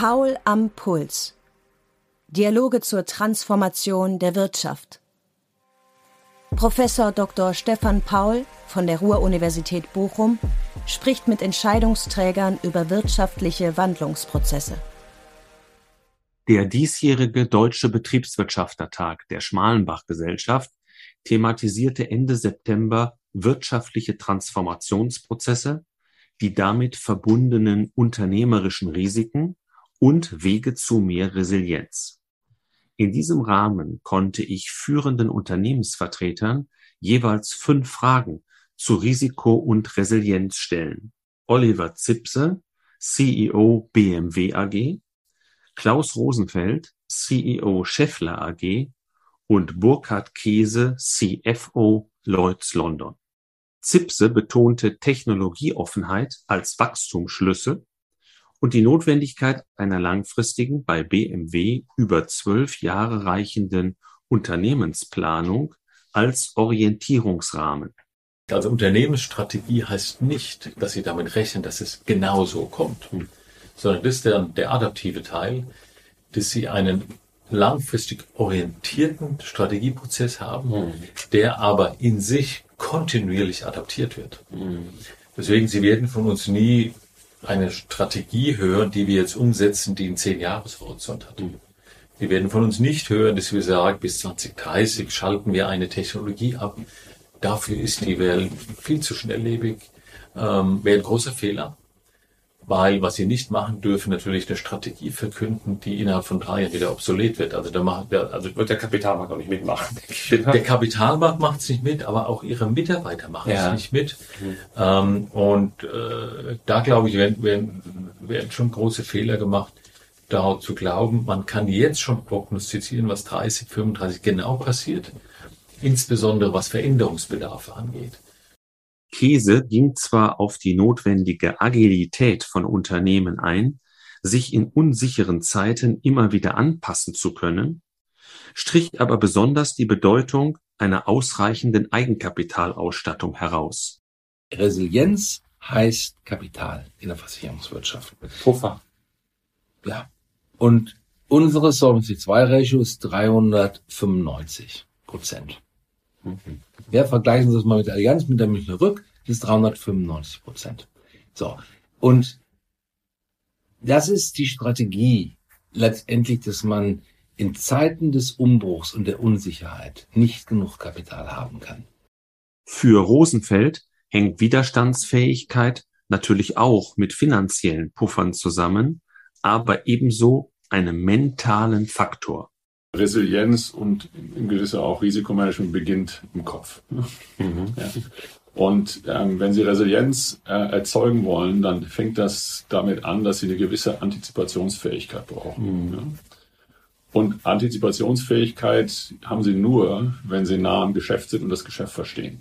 Paul am Puls. Dialoge zur Transformation der Wirtschaft. Professor Dr. Stefan Paul von der Ruhr-Universität Bochum spricht mit Entscheidungsträgern über wirtschaftliche Wandlungsprozesse. Der diesjährige Deutsche Betriebswirtschaftertag der Schmalenbach-Gesellschaft thematisierte Ende September wirtschaftliche Transformationsprozesse, die damit verbundenen unternehmerischen Risiken und Wege zu mehr Resilienz. In diesem Rahmen konnte ich führenden Unternehmensvertretern jeweils fünf Fragen zu Risiko und Resilienz stellen. Oliver Zipse, CEO BMW AG, Klaus Rosenfeld, CEO Scheffler AG und Burkhard Käse, CFO Lloyds London. Zipse betonte Technologieoffenheit als Wachstumsschlüssel und die Notwendigkeit einer langfristigen, bei BMW über zwölf Jahre reichenden Unternehmensplanung als Orientierungsrahmen. Also Unternehmensstrategie heißt nicht, dass Sie damit rechnen, dass es genauso kommt, hm. sondern das ist der, der adaptive Teil, dass Sie einen langfristig orientierten Strategieprozess haben, hm. der aber in sich kontinuierlich adaptiert wird. Hm. Deswegen, Sie werden von uns nie eine Strategie hören, die wir jetzt umsetzen, die einen zehn Jahreshorizont hat. Mhm. Wir werden von uns nicht hören, dass wir sagen, bis 2030 schalten wir eine Technologie ab. Dafür ist die Welt viel zu schnelllebig. Ähm, wäre ein großer Fehler weil was sie nicht machen dürfen, natürlich eine Strategie verkünden, die innerhalb von drei Jahren wieder obsolet wird. Also da macht der, also wird der Kapitalmarkt auch nicht mitmachen. Der, der Kapitalmarkt macht es nicht mit, aber auch ihre Mitarbeiter machen ja. es nicht mit. Mhm. Ähm, und äh, da glaube ich, werden, werden, werden schon große Fehler gemacht, darauf zu glauben, man kann jetzt schon prognostizieren, was 30, 35 genau passiert, insbesondere was Veränderungsbedarfe angeht. Käse ging zwar auf die notwendige Agilität von Unternehmen ein, sich in unsicheren Zeiten immer wieder anpassen zu können, strich aber besonders die Bedeutung einer ausreichenden Eigenkapitalausstattung heraus. Resilienz heißt Kapital in der Versicherungswirtschaft. Puffer. Ja. Und unsere Solvency 2 Ratio ist 395 Prozent. Ja, vergleichen das mal mit der Allianz, mit der Münchner Rück, das ist 395 Prozent. So. Und das ist die Strategie letztendlich, dass man in Zeiten des Umbruchs und der Unsicherheit nicht genug Kapital haben kann. Für Rosenfeld hängt Widerstandsfähigkeit natürlich auch mit finanziellen Puffern zusammen, aber ebenso einem mentalen Faktor. Resilienz und im gewisser auch Risikomanagement beginnt im Kopf. Mhm. Ja. Und ähm, wenn Sie Resilienz äh, erzeugen wollen, dann fängt das damit an, dass Sie eine gewisse Antizipationsfähigkeit brauchen. Mhm. Ja. Und Antizipationsfähigkeit haben Sie nur, wenn Sie nah am Geschäft sind und das Geschäft verstehen.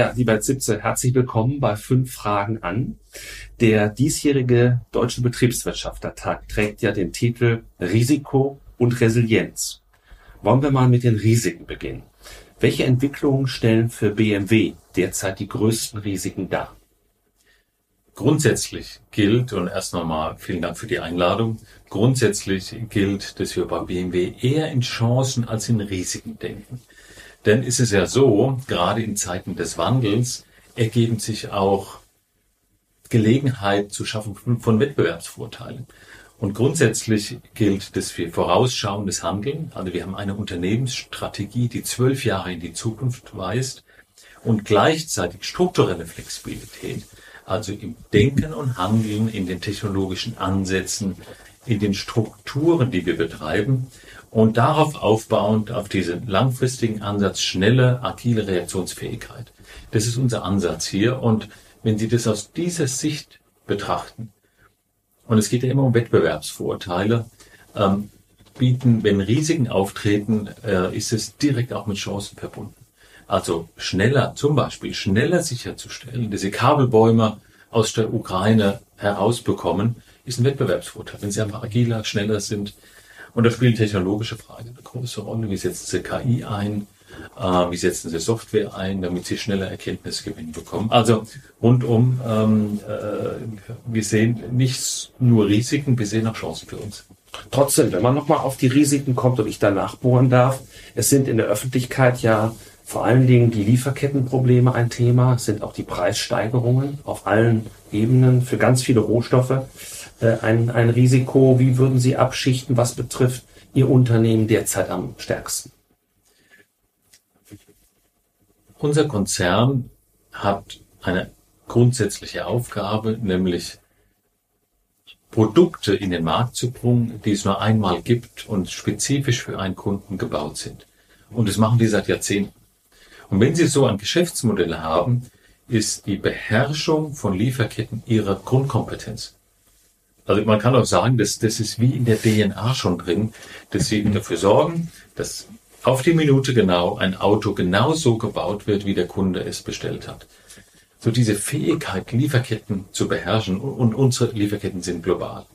Ja, lieber Zipse, herzlich willkommen bei Fünf Fragen an. Der diesjährige Deutsche Betriebswirtschaftertag trägt ja den Titel Risiko und Resilienz. Wollen wir mal mit den Risiken beginnen? Welche Entwicklungen stellen für BMW derzeit die größten Risiken dar? Grundsätzlich gilt, und erst nochmal vielen Dank für die Einladung, grundsätzlich gilt, dass wir bei BMW eher in Chancen als in Risiken denken. Denn ist es ja so, gerade in Zeiten des Wandels ergeben sich auch Gelegenheit zu schaffen von Wettbewerbsvorteilen. Und grundsätzlich gilt, dass wir vorausschauendes Handeln, also wir haben eine Unternehmensstrategie, die zwölf Jahre in die Zukunft weist und gleichzeitig strukturelle Flexibilität, also im Denken und Handeln, in den technologischen Ansätzen, in den Strukturen, die wir betreiben, und darauf aufbauend auf diesen langfristigen Ansatz schnelle, agile Reaktionsfähigkeit. Das ist unser Ansatz hier. Und wenn Sie das aus dieser Sicht betrachten, und es geht ja immer um Wettbewerbsvorteile, ähm, bieten, wenn Risiken auftreten, äh, ist es direkt auch mit Chancen verbunden. Also schneller, zum Beispiel schneller sicherzustellen, diese Kabelbäume aus der Ukraine herausbekommen, ist ein Wettbewerbsvorteil. Wenn sie einfach agiler, schneller sind. Und da spielen technologische Fragen eine große Rolle. Wie setzen sie KI ein? Äh, wie setzen sie Software ein, damit sie schneller Erkenntnisgewinn bekommen? Also rundum, ähm, äh, wir sehen nicht nur Risiken, wir sehen auch Chancen für uns. Trotzdem, wenn man nochmal auf die Risiken kommt und ich danach bohren darf, es sind in der Öffentlichkeit ja vor allen Dingen die Lieferkettenprobleme ein Thema, es sind auch die Preissteigerungen auf allen Ebenen für ganz viele Rohstoffe ein, ein Risiko. Wie würden Sie abschichten, was betrifft Ihr Unternehmen derzeit am stärksten? Unser Konzern hat eine grundsätzliche Aufgabe, nämlich Produkte in den Markt zu bringen, die es nur einmal gibt und spezifisch für einen Kunden gebaut sind. Und das machen die seit Jahrzehnten. Und wenn Sie so ein Geschäftsmodell haben, ist die Beherrschung von Lieferketten Ihre Grundkompetenz. Also man kann auch sagen, dass das ist wie in der DNA schon drin, dass Sie dafür sorgen, dass auf die Minute genau ein Auto genau so gebaut wird, wie der Kunde es bestellt hat. So diese Fähigkeit, Lieferketten zu beherrschen, und unsere Lieferketten sind global,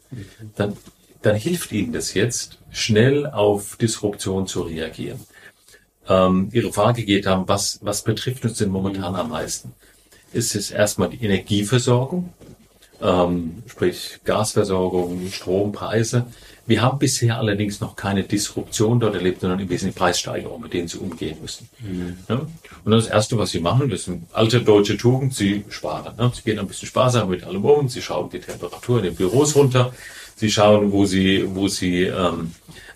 dann, dann hilft Ihnen das jetzt, schnell auf Disruption zu reagieren ähm, Ihre Frage geht haben, was, was betrifft uns denn momentan am meisten? Ist es erstmal die Energieversorgung, ähm, sprich Gasversorgung, Strompreise. Wir haben bisher allerdings noch keine Disruption dort erlebt, sondern im Wesentlichen Preissteigerungen, mit denen sie umgehen müssen. Mhm. Ja? Und das Erste, was sie machen, das ist eine alte deutsche Tugend, sie sparen. Ne? Sie gehen ein bisschen sparsam mit allem um, sie schauen die Temperatur in den Büros runter, sie schauen, wo sie, wo sie ähm,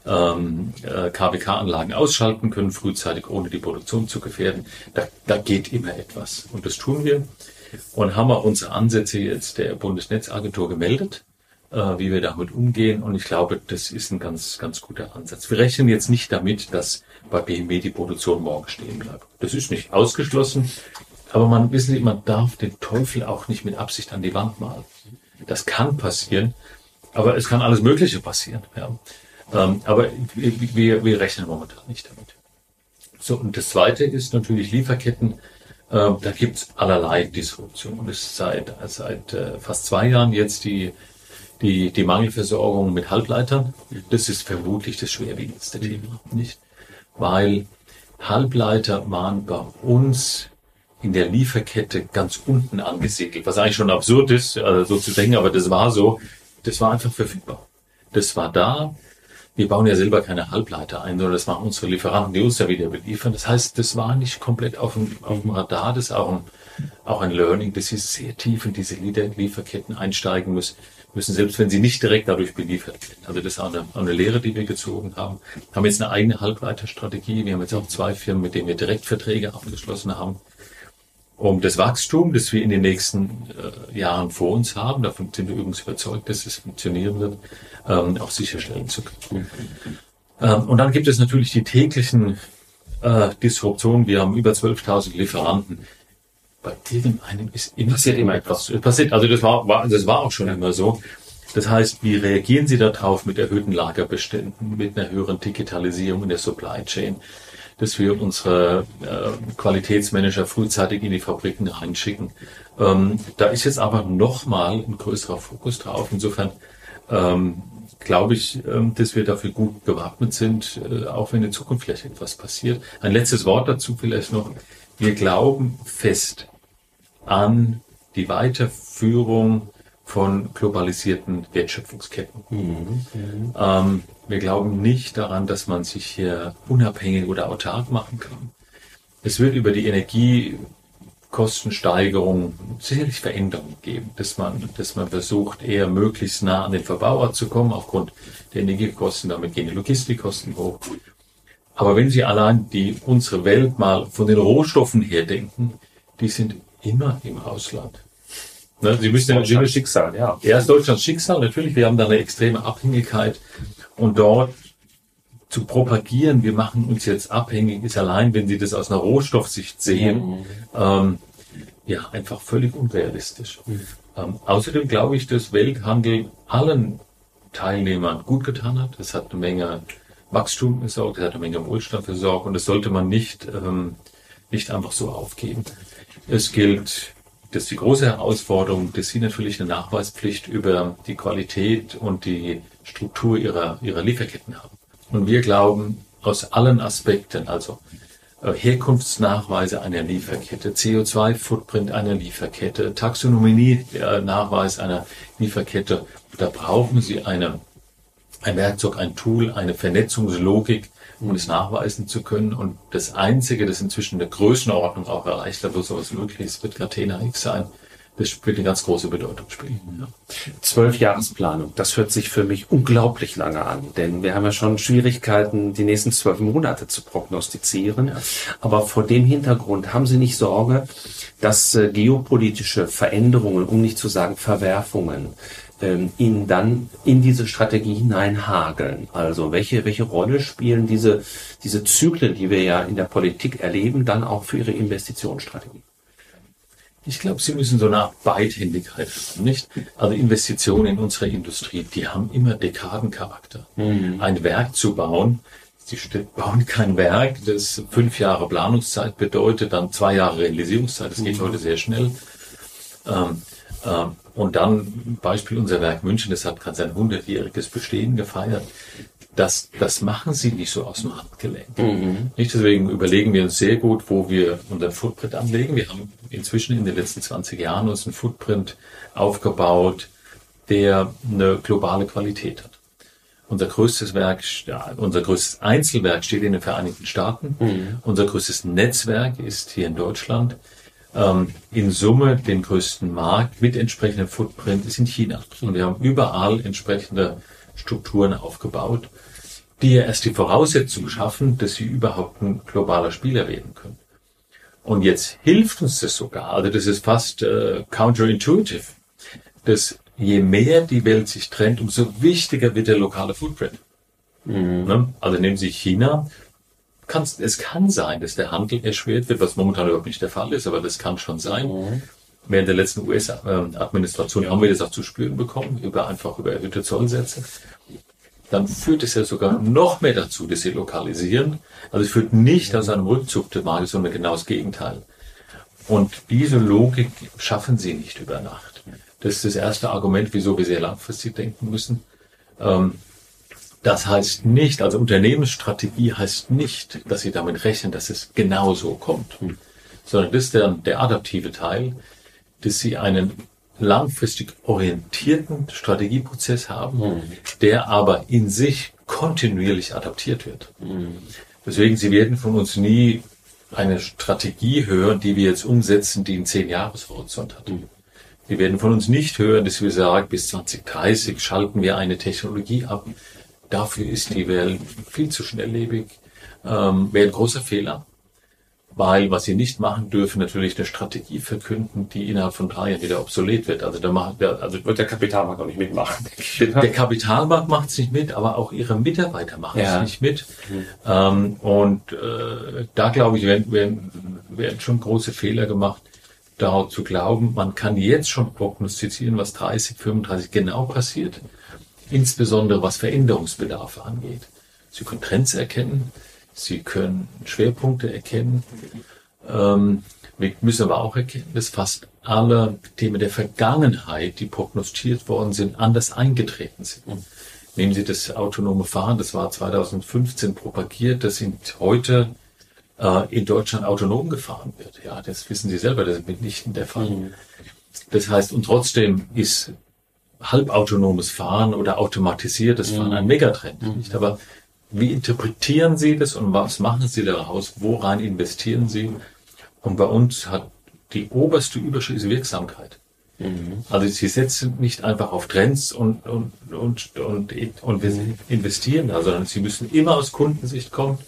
ähm, äh, KWK-Anlagen ausschalten können, frühzeitig, ohne die Produktion zu gefährden. Da, da geht immer etwas. Und das tun wir. Und haben wir unsere Ansätze jetzt der Bundesnetzagentur gemeldet, äh, wie wir damit umgehen. Und ich glaube, das ist ein ganz, ganz guter Ansatz. Wir rechnen jetzt nicht damit, dass bei BMW die Produktion morgen stehen bleibt. Das ist nicht ausgeschlossen. Aber man wissen Sie, man darf den Teufel auch nicht mit Absicht an die Wand malen. Das kann passieren, aber es kann alles Mögliche passieren. Ja. Ähm, aber wir, wir rechnen momentan nicht damit. So, und das zweite ist natürlich Lieferketten. Äh, da gibt's allerlei Disruptionen. Das ist seit, seit äh, fast zwei Jahren jetzt die, die, die Mangelversorgung mit Halbleitern. Das ist vermutlich das schwerwiegendste Thema, nicht? Weil Halbleiter waren bei uns in der Lieferkette ganz unten angesiedelt, was eigentlich schon absurd ist, also so zu denken, aber das war so. Das war einfach verfügbar. Das war da wir bauen ja selber keine Halbleiter ein, sondern das machen unsere Lieferanten, die uns ja wieder beliefern. Das heißt, das war nicht komplett auf dem, auf dem Radar, das ist auch ein, auch ein Learning, dass sie sehr tief in diese Lieferketten einsteigen müssen, müssen, selbst wenn sie nicht direkt dadurch beliefert werden. Also das ist auch eine, auch eine Lehre, die wir gezogen haben. Wir haben jetzt eine eigene Halbleiterstrategie. Wir haben jetzt auch zwei Firmen, mit denen wir Direktverträge abgeschlossen haben um das Wachstum, das wir in den nächsten äh, Jahren vor uns haben, davon sind wir übrigens überzeugt, dass es funktionieren wird, ähm, auch sicherstellen zu können. Ähm, und dann gibt es natürlich die täglichen äh, Disruptionen. Wir haben über 12.000 Lieferanten. Bei irgendeinem ist immer, passiert immer etwas. Passiert, also das war, war, das war auch schon ja. immer so. Das heißt, wie reagieren Sie darauf mit erhöhten Lagerbeständen, mit einer höheren Digitalisierung in der Supply Chain? Dass wir unsere äh, Qualitätsmanager frühzeitig in die Fabriken reinschicken. Ähm, da ist jetzt aber nochmal ein größerer Fokus drauf. Insofern ähm, glaube ich, ähm, dass wir dafür gut gewappnet sind, äh, auch wenn in Zukunft vielleicht etwas passiert. Ein letztes Wort dazu vielleicht noch. Wir glauben fest an die Weiterführung von globalisierten Wertschöpfungsketten. Mhm. Ähm, wir glauben nicht daran, dass man sich hier unabhängig oder autark machen kann. Es wird über die Energiekostensteigerung sicherlich Veränderungen geben, dass man, dass man versucht, eher möglichst nah an den Verbraucher zu kommen aufgrund der Energiekosten. Damit gehen die Logistikkosten hoch. Aber wenn Sie allein die, unsere Welt mal von den Rohstoffen her denken, die sind immer im Ausland. Ne, Sie müssen ja Deutschlands Schicksal, ja. Ja, ist Deutschlands Schicksal, natürlich. Wir haben da eine extreme Abhängigkeit. Und dort zu propagieren, wir machen uns jetzt abhängig, ist allein, wenn Sie das aus einer Rohstoffsicht sehen, mhm. ähm, ja, einfach völlig unrealistisch. Mhm. Ähm, außerdem glaube ich, dass Welthandel allen Teilnehmern gut getan hat. Es hat eine Menge Wachstum gesorgt, es hat eine Menge Wohlstand versorgt und das sollte man nicht, ähm, nicht einfach so aufgeben. Es gilt das ist die große Herausforderung, dass sie natürlich eine Nachweispflicht über die Qualität und die Struktur ihrer, ihrer Lieferketten haben. Und wir glauben aus allen Aspekten, also äh, Herkunftsnachweise einer Lieferkette, CO2-Footprint einer Lieferkette, Taxonomie-Nachweis äh, einer Lieferkette, da brauchen Sie eine, ein Werkzeug, ein Tool, eine Vernetzungslogik, um es nachweisen zu können. Und das Einzige, das inzwischen in der Größenordnung auch erreicht hat, wo sowas möglich ist, wird Catena X sein. Das wird eine ganz große Bedeutung. Ja. Zwölf Jahresplanung, das hört sich für mich unglaublich lange an, denn wir haben ja schon Schwierigkeiten, die nächsten zwölf Monate zu prognostizieren. Ja. Aber vor dem Hintergrund haben Sie nicht Sorge, dass äh, geopolitische Veränderungen, um nicht zu sagen Verwerfungen, ähm, ihnen dann in diese Strategie hineinhageln. Also welche, welche Rolle spielen diese, diese Zyklen, die wir ja in der Politik erleben, dann auch für Ihre Investitionsstrategie? Ich glaube, Sie müssen so eine Art Beidhändigkeit haben, nicht? Also Investitionen in unsere Industrie, die haben immer Dekadencharakter. Mhm. Ein Werk zu bauen, Sie bauen kein Werk, das fünf Jahre Planungszeit bedeutet, dann zwei Jahre Realisierungszeit, das geht mhm. heute sehr schnell. Ähm, ähm, und dann Beispiel unser Werk München, das hat gerade sein 100-jähriges Bestehen gefeiert. Das, das machen sie nicht so aus dem Handgelenk. Mhm. Nicht deswegen überlegen wir uns sehr gut, wo wir unseren Footprint anlegen. Wir haben inzwischen in den letzten 20 Jahren uns einen Footprint aufgebaut, der eine globale Qualität hat. Unser größtes Werk, unser größtes Einzelwerk steht in den Vereinigten Staaten. Mhm. Unser größtes Netzwerk ist hier in Deutschland ähm, in Summe den größten Markt mit entsprechendem Footprint ist in China. Und wir haben überall entsprechende Strukturen aufgebaut, die ja erst die Voraussetzung schaffen, dass sie überhaupt ein globaler Spieler werden können. Und jetzt hilft uns das sogar, also das ist fast äh, counterintuitive, dass je mehr die Welt sich trennt, umso wichtiger wird der lokale Footprint. Mhm. Ne? Also nehmen Sie China, kann, es kann sein, dass der Handel erschwert wird, was momentan überhaupt nicht der Fall ist, aber das kann schon sein. Mhm. Während der letzten US-Administration haben wir das auch zu spüren bekommen, über einfach über erhöhte Zollsätze. Dann führt es ja sogar noch mehr dazu, dass sie lokalisieren. Also es führt nicht aus einem Rückzug der Marke, sondern genau das Gegenteil. Und diese Logik schaffen sie nicht über Nacht. Das ist das erste Argument, wieso wir sehr langfristig denken müssen. Ähm, das heißt nicht, also Unternehmensstrategie heißt nicht, dass Sie damit rechnen, dass es genau so kommt, hm. sondern das ist der, der adaptive Teil, dass Sie einen langfristig orientierten Strategieprozess haben, hm. der aber in sich kontinuierlich adaptiert wird. Hm. Deswegen, Sie werden von uns nie eine Strategie hören, die wir jetzt umsetzen, die einen zehn Jahreshorizont hat. Sie werden von uns nicht hören, dass wir sagen, bis 2030 schalten wir eine Technologie ab, Dafür ist die Welt viel zu schnelllebig. Ähm, wäre ein großer Fehler. Weil was sie nicht machen dürfen, natürlich eine Strategie verkünden, die innerhalb von drei Jahren wieder obsolet wird. Also da macht der, also wird der Kapitalmarkt auch nicht mitmachen. Der Kapitalmarkt macht es nicht mit, aber auch ihre Mitarbeiter machen ja. es nicht mit. Mhm. Ähm, und äh, da glaube ich, werden, werden, werden schon große Fehler gemacht, darauf zu glauben, man kann jetzt schon prognostizieren, was 30, 35 genau passiert insbesondere was Veränderungsbedarfe angeht. Sie können Trends erkennen, Sie können Schwerpunkte erkennen. Ähm, wir müssen aber auch erkennen, dass fast alle Themen der Vergangenheit, die prognostiziert worden sind, anders eingetreten sind. Nehmen Sie das autonome Fahren, das war 2015 propagiert, das sind heute äh, in Deutschland autonom gefahren wird. Ja, das wissen Sie selber, das ist mitnichten der Fall. Mhm. Das heißt, und trotzdem ist halbautonomes Fahren oder automatisiertes Fahren ein mhm. Megatrend. Mhm. Nicht? Aber wie interpretieren Sie das und was machen Sie daraus? Woran investieren Sie? Und bei uns hat die oberste Überschrift Wirksamkeit. Mhm. Also Sie setzen nicht einfach auf Trends und, und, und, und, und wir investieren da, sondern Sie müssen immer aus Kundensicht kommen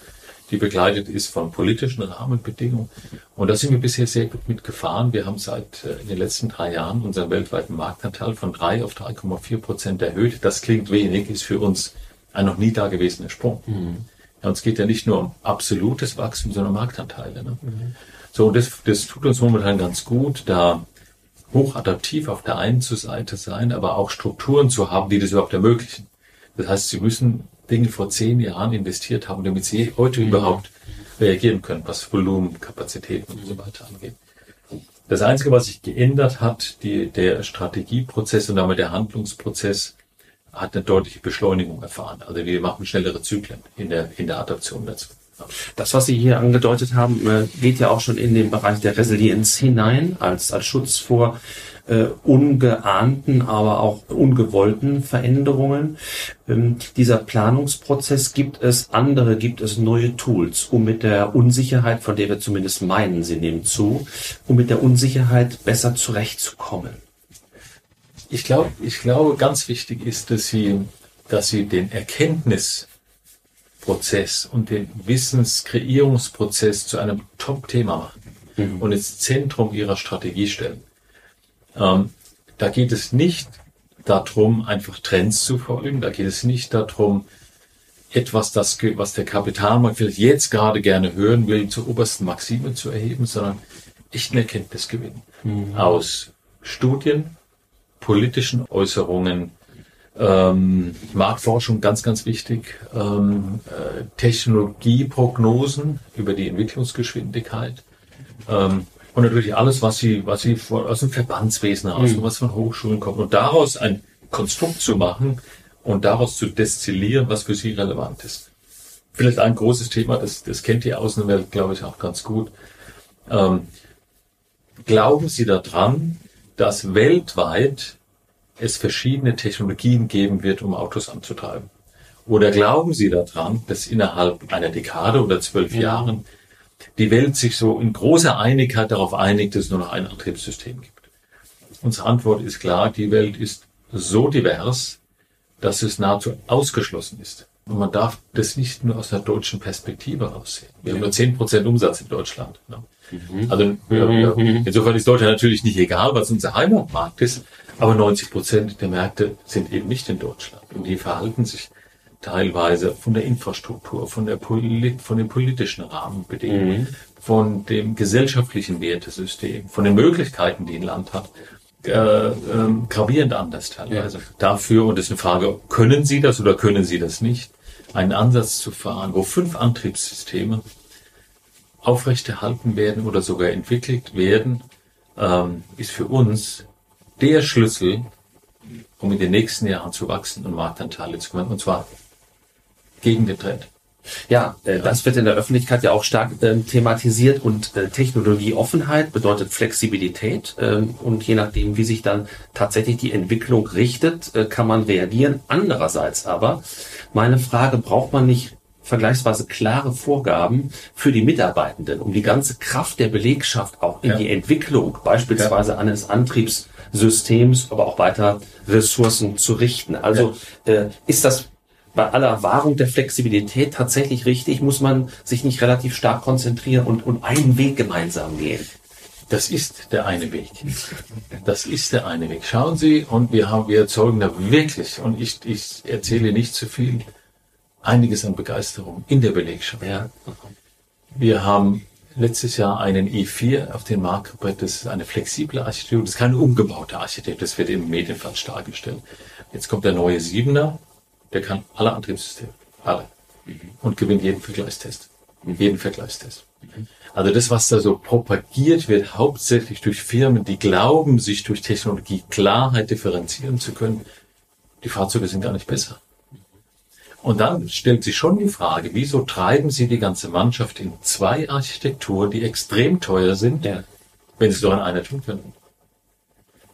die begleitet ist von politischen Rahmenbedingungen. Und da sind wir bisher sehr gut mitgefahren. Wir haben seit äh, in den letzten drei Jahren unseren weltweiten Marktanteil von drei auf 3,4 Prozent erhöht. Das klingt wenig, ist für uns ein noch nie dagewesener Sprung. Mhm. Ja, uns geht ja nicht nur um absolutes Wachstum, sondern um Marktanteile. Ne? Mhm. So, das, das tut uns momentan ganz gut, da hochadaptiv auf der einen Seite sein, aber auch Strukturen zu haben, die das überhaupt ermöglichen. Das heißt, sie müssen Dinge vor zehn Jahren investiert haben, damit sie heute mhm. überhaupt reagieren können, was Volumen, Kapazitäten und so weiter angeht. Das Einzige, was sich geändert hat, die, der Strategieprozess und damit der Handlungsprozess hat eine deutliche Beschleunigung erfahren. Also wir machen schnellere Zyklen in der, in der Adaption dazu. Das, was Sie hier angedeutet haben, äh, geht ja auch schon in den Bereich der Resilienz hinein, als, als Schutz vor äh, ungeahnten, aber auch ungewollten Veränderungen. Ähm, dieser Planungsprozess gibt es andere, gibt es neue Tools, um mit der Unsicherheit, von der wir zumindest meinen, sie nehmen zu, um mit der Unsicherheit besser zurechtzukommen. Ich glaube, ich glaube, ganz wichtig ist, dass Sie, dass Sie den Erkenntnisprozess und den Wissenskreierungsprozess zu einem Top-Thema machen mhm. und ins Zentrum Ihrer Strategie stellen. Ähm, da geht es nicht darum, einfach Trends zu folgen. Da geht es nicht darum, etwas, das, was der Kapitalmarkt vielleicht jetzt gerade gerne hören will, zur obersten Maxime zu erheben, sondern echten Erkenntnisgewinn mhm. aus Studien, politischen Äußerungen, ähm, Marktforschung ganz, ganz wichtig, ähm, äh, Technologieprognosen über die Entwicklungsgeschwindigkeit, ähm, und natürlich alles, was sie, was sie aus dem Verbandswesen heraus, mhm. was von Hochschulen kommt. Und daraus ein Konstrukt zu machen und daraus zu destillieren, was für sie relevant ist. Vielleicht ein großes Thema, das, das kennt die Außenwelt, glaube ich, auch ganz gut. Ähm, glauben Sie daran, dass weltweit es verschiedene Technologien geben wird, um Autos anzutreiben? Oder glauben Sie daran, dass innerhalb einer Dekade oder zwölf ja. Jahren die Welt sich so in großer Einigkeit darauf einigt, dass es nur noch ein Antriebssystem gibt. Unsere Antwort ist klar, die Welt ist so divers, dass es nahezu ausgeschlossen ist. Und man darf das nicht nur aus einer deutschen Perspektive heraussehen. Wir ja. haben nur zehn Prozent Umsatz in Deutschland. Ne? Mhm. Also mhm. insofern ist Deutschland natürlich nicht egal, was unser Heimatmarkt ist, aber 90 Prozent der Märkte sind eben nicht in Deutschland. Und die verhalten sich teilweise von der Infrastruktur, von, der Polit von den politischen Rahmenbedingungen, mhm. von dem gesellschaftlichen Wertesystem, von den Möglichkeiten, die ein Land hat, äh, äh, gravierend anders teilweise. Ja. Dafür, und das ist eine Frage, können Sie das oder können Sie das nicht, einen Ansatz zu fahren, wo fünf Antriebssysteme aufrechterhalten werden oder sogar entwickelt werden, ähm, ist für uns der Schlüssel, um in den nächsten Jahren zu wachsen und Marktanteile zu gewinnen. Und zwar gegen den Trend. Ja, äh, das wird in der Öffentlichkeit ja auch stark äh, thematisiert und äh, Technologieoffenheit bedeutet Flexibilität ähm, und je nachdem, wie sich dann tatsächlich die Entwicklung richtet, äh, kann man reagieren. Andererseits aber, meine Frage, braucht man nicht vergleichsweise klare Vorgaben für die Mitarbeitenden, um die ganze Kraft der Belegschaft auch in ja. die Entwicklung beispielsweise ja. eines Antriebssystems, aber auch weiter Ressourcen zu richten. Also ja. äh, ist das bei aller Wahrung der Flexibilität tatsächlich richtig? Muss man sich nicht relativ stark konzentrieren und, und einen Weg gemeinsam gehen? Das ist der eine Weg. Das ist der eine Weg. Schauen Sie, und wir haben, wir erzeugen da wirklich, und ich, ich erzähle nicht zu viel, einiges an Begeisterung in der Belegschaft. Ja. Wir haben letztes Jahr einen i4 auf den Markt gebracht. Das ist eine flexible Architektur. Das ist keine umgebaute Architektur. Das wird im Medienfeld dargestellt. Jetzt kommt der neue Siebener der kann alle Antriebssysteme. Alle. Mhm. Und gewinnt jeden Vergleichstest. Mhm. Jeden Vergleichstest. Mhm. Also das, was da so propagiert wird, hauptsächlich durch Firmen, die glauben, sich durch Technologie Klarheit differenzieren zu können, die Fahrzeuge sind gar nicht besser. Und dann stellt sich schon die Frage, wieso treiben Sie die ganze Mannschaft in zwei Architekturen, die extrem teuer sind, ja. wenn Sie es doch in einer tun können?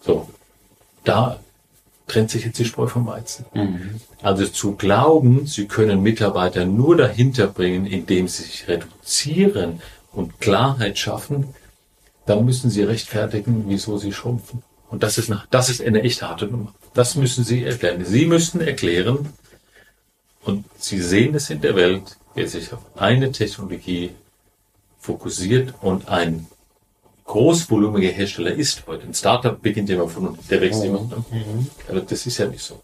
So. Da trennt sich jetzt die Spreu vom Weizen. Mhm. Also zu glauben, sie können Mitarbeiter nur dahinter bringen, indem sie sich reduzieren und Klarheit schaffen, dann müssen sie rechtfertigen, wieso sie schrumpfen. Und das ist, eine, das ist eine echt harte Nummer. Das müssen sie erklären. Sie müssen erklären, und Sie sehen es in der Welt, wer sich auf eine Technologie fokussiert und ein großvolumiger Hersteller ist heute. Ein Startup beginnt immer von der wächst immer. Ne? Mhm. Aber das ist ja nicht so.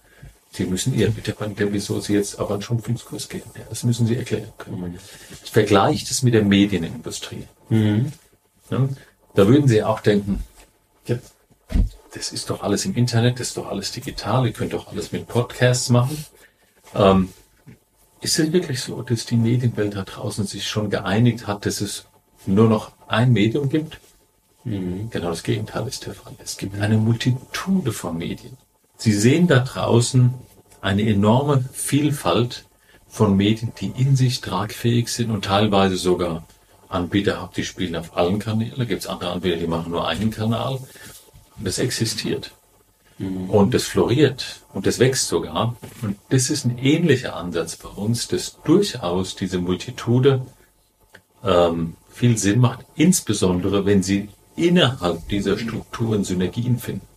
Sie müssen Ihren Mitarbeitern, wieso Sie jetzt auf einen Schrumpfungskurs gehen. Ja, das müssen Sie erklären können. Mhm. Ich vergleiche das mit der Medienindustrie. Mhm. Ja, da würden Sie auch denken, ja, das ist doch alles im Internet, das ist doch alles digital, ihr könnt doch alles mit Podcasts machen. Ähm, ist es wirklich so, dass die Medienwelt da draußen sich schon geeinigt hat, dass es nur noch ein Medium gibt? Mhm. Genau das Gegenteil ist der Fall. Es gibt eine Multitude von Medien. Sie sehen da draußen eine enorme Vielfalt von Medien, die in sich tragfähig sind und teilweise sogar Anbieter haben, die spielen auf allen Kanälen. Da gibt es andere Anbieter, die machen nur einen Kanal. Und das existiert. Mhm. Und das floriert und das wächst sogar. Und das ist ein ähnlicher Ansatz bei uns, dass durchaus diese Multitude ähm, viel Sinn macht, insbesondere wenn sie innerhalb dieser Strukturen Synergien finden.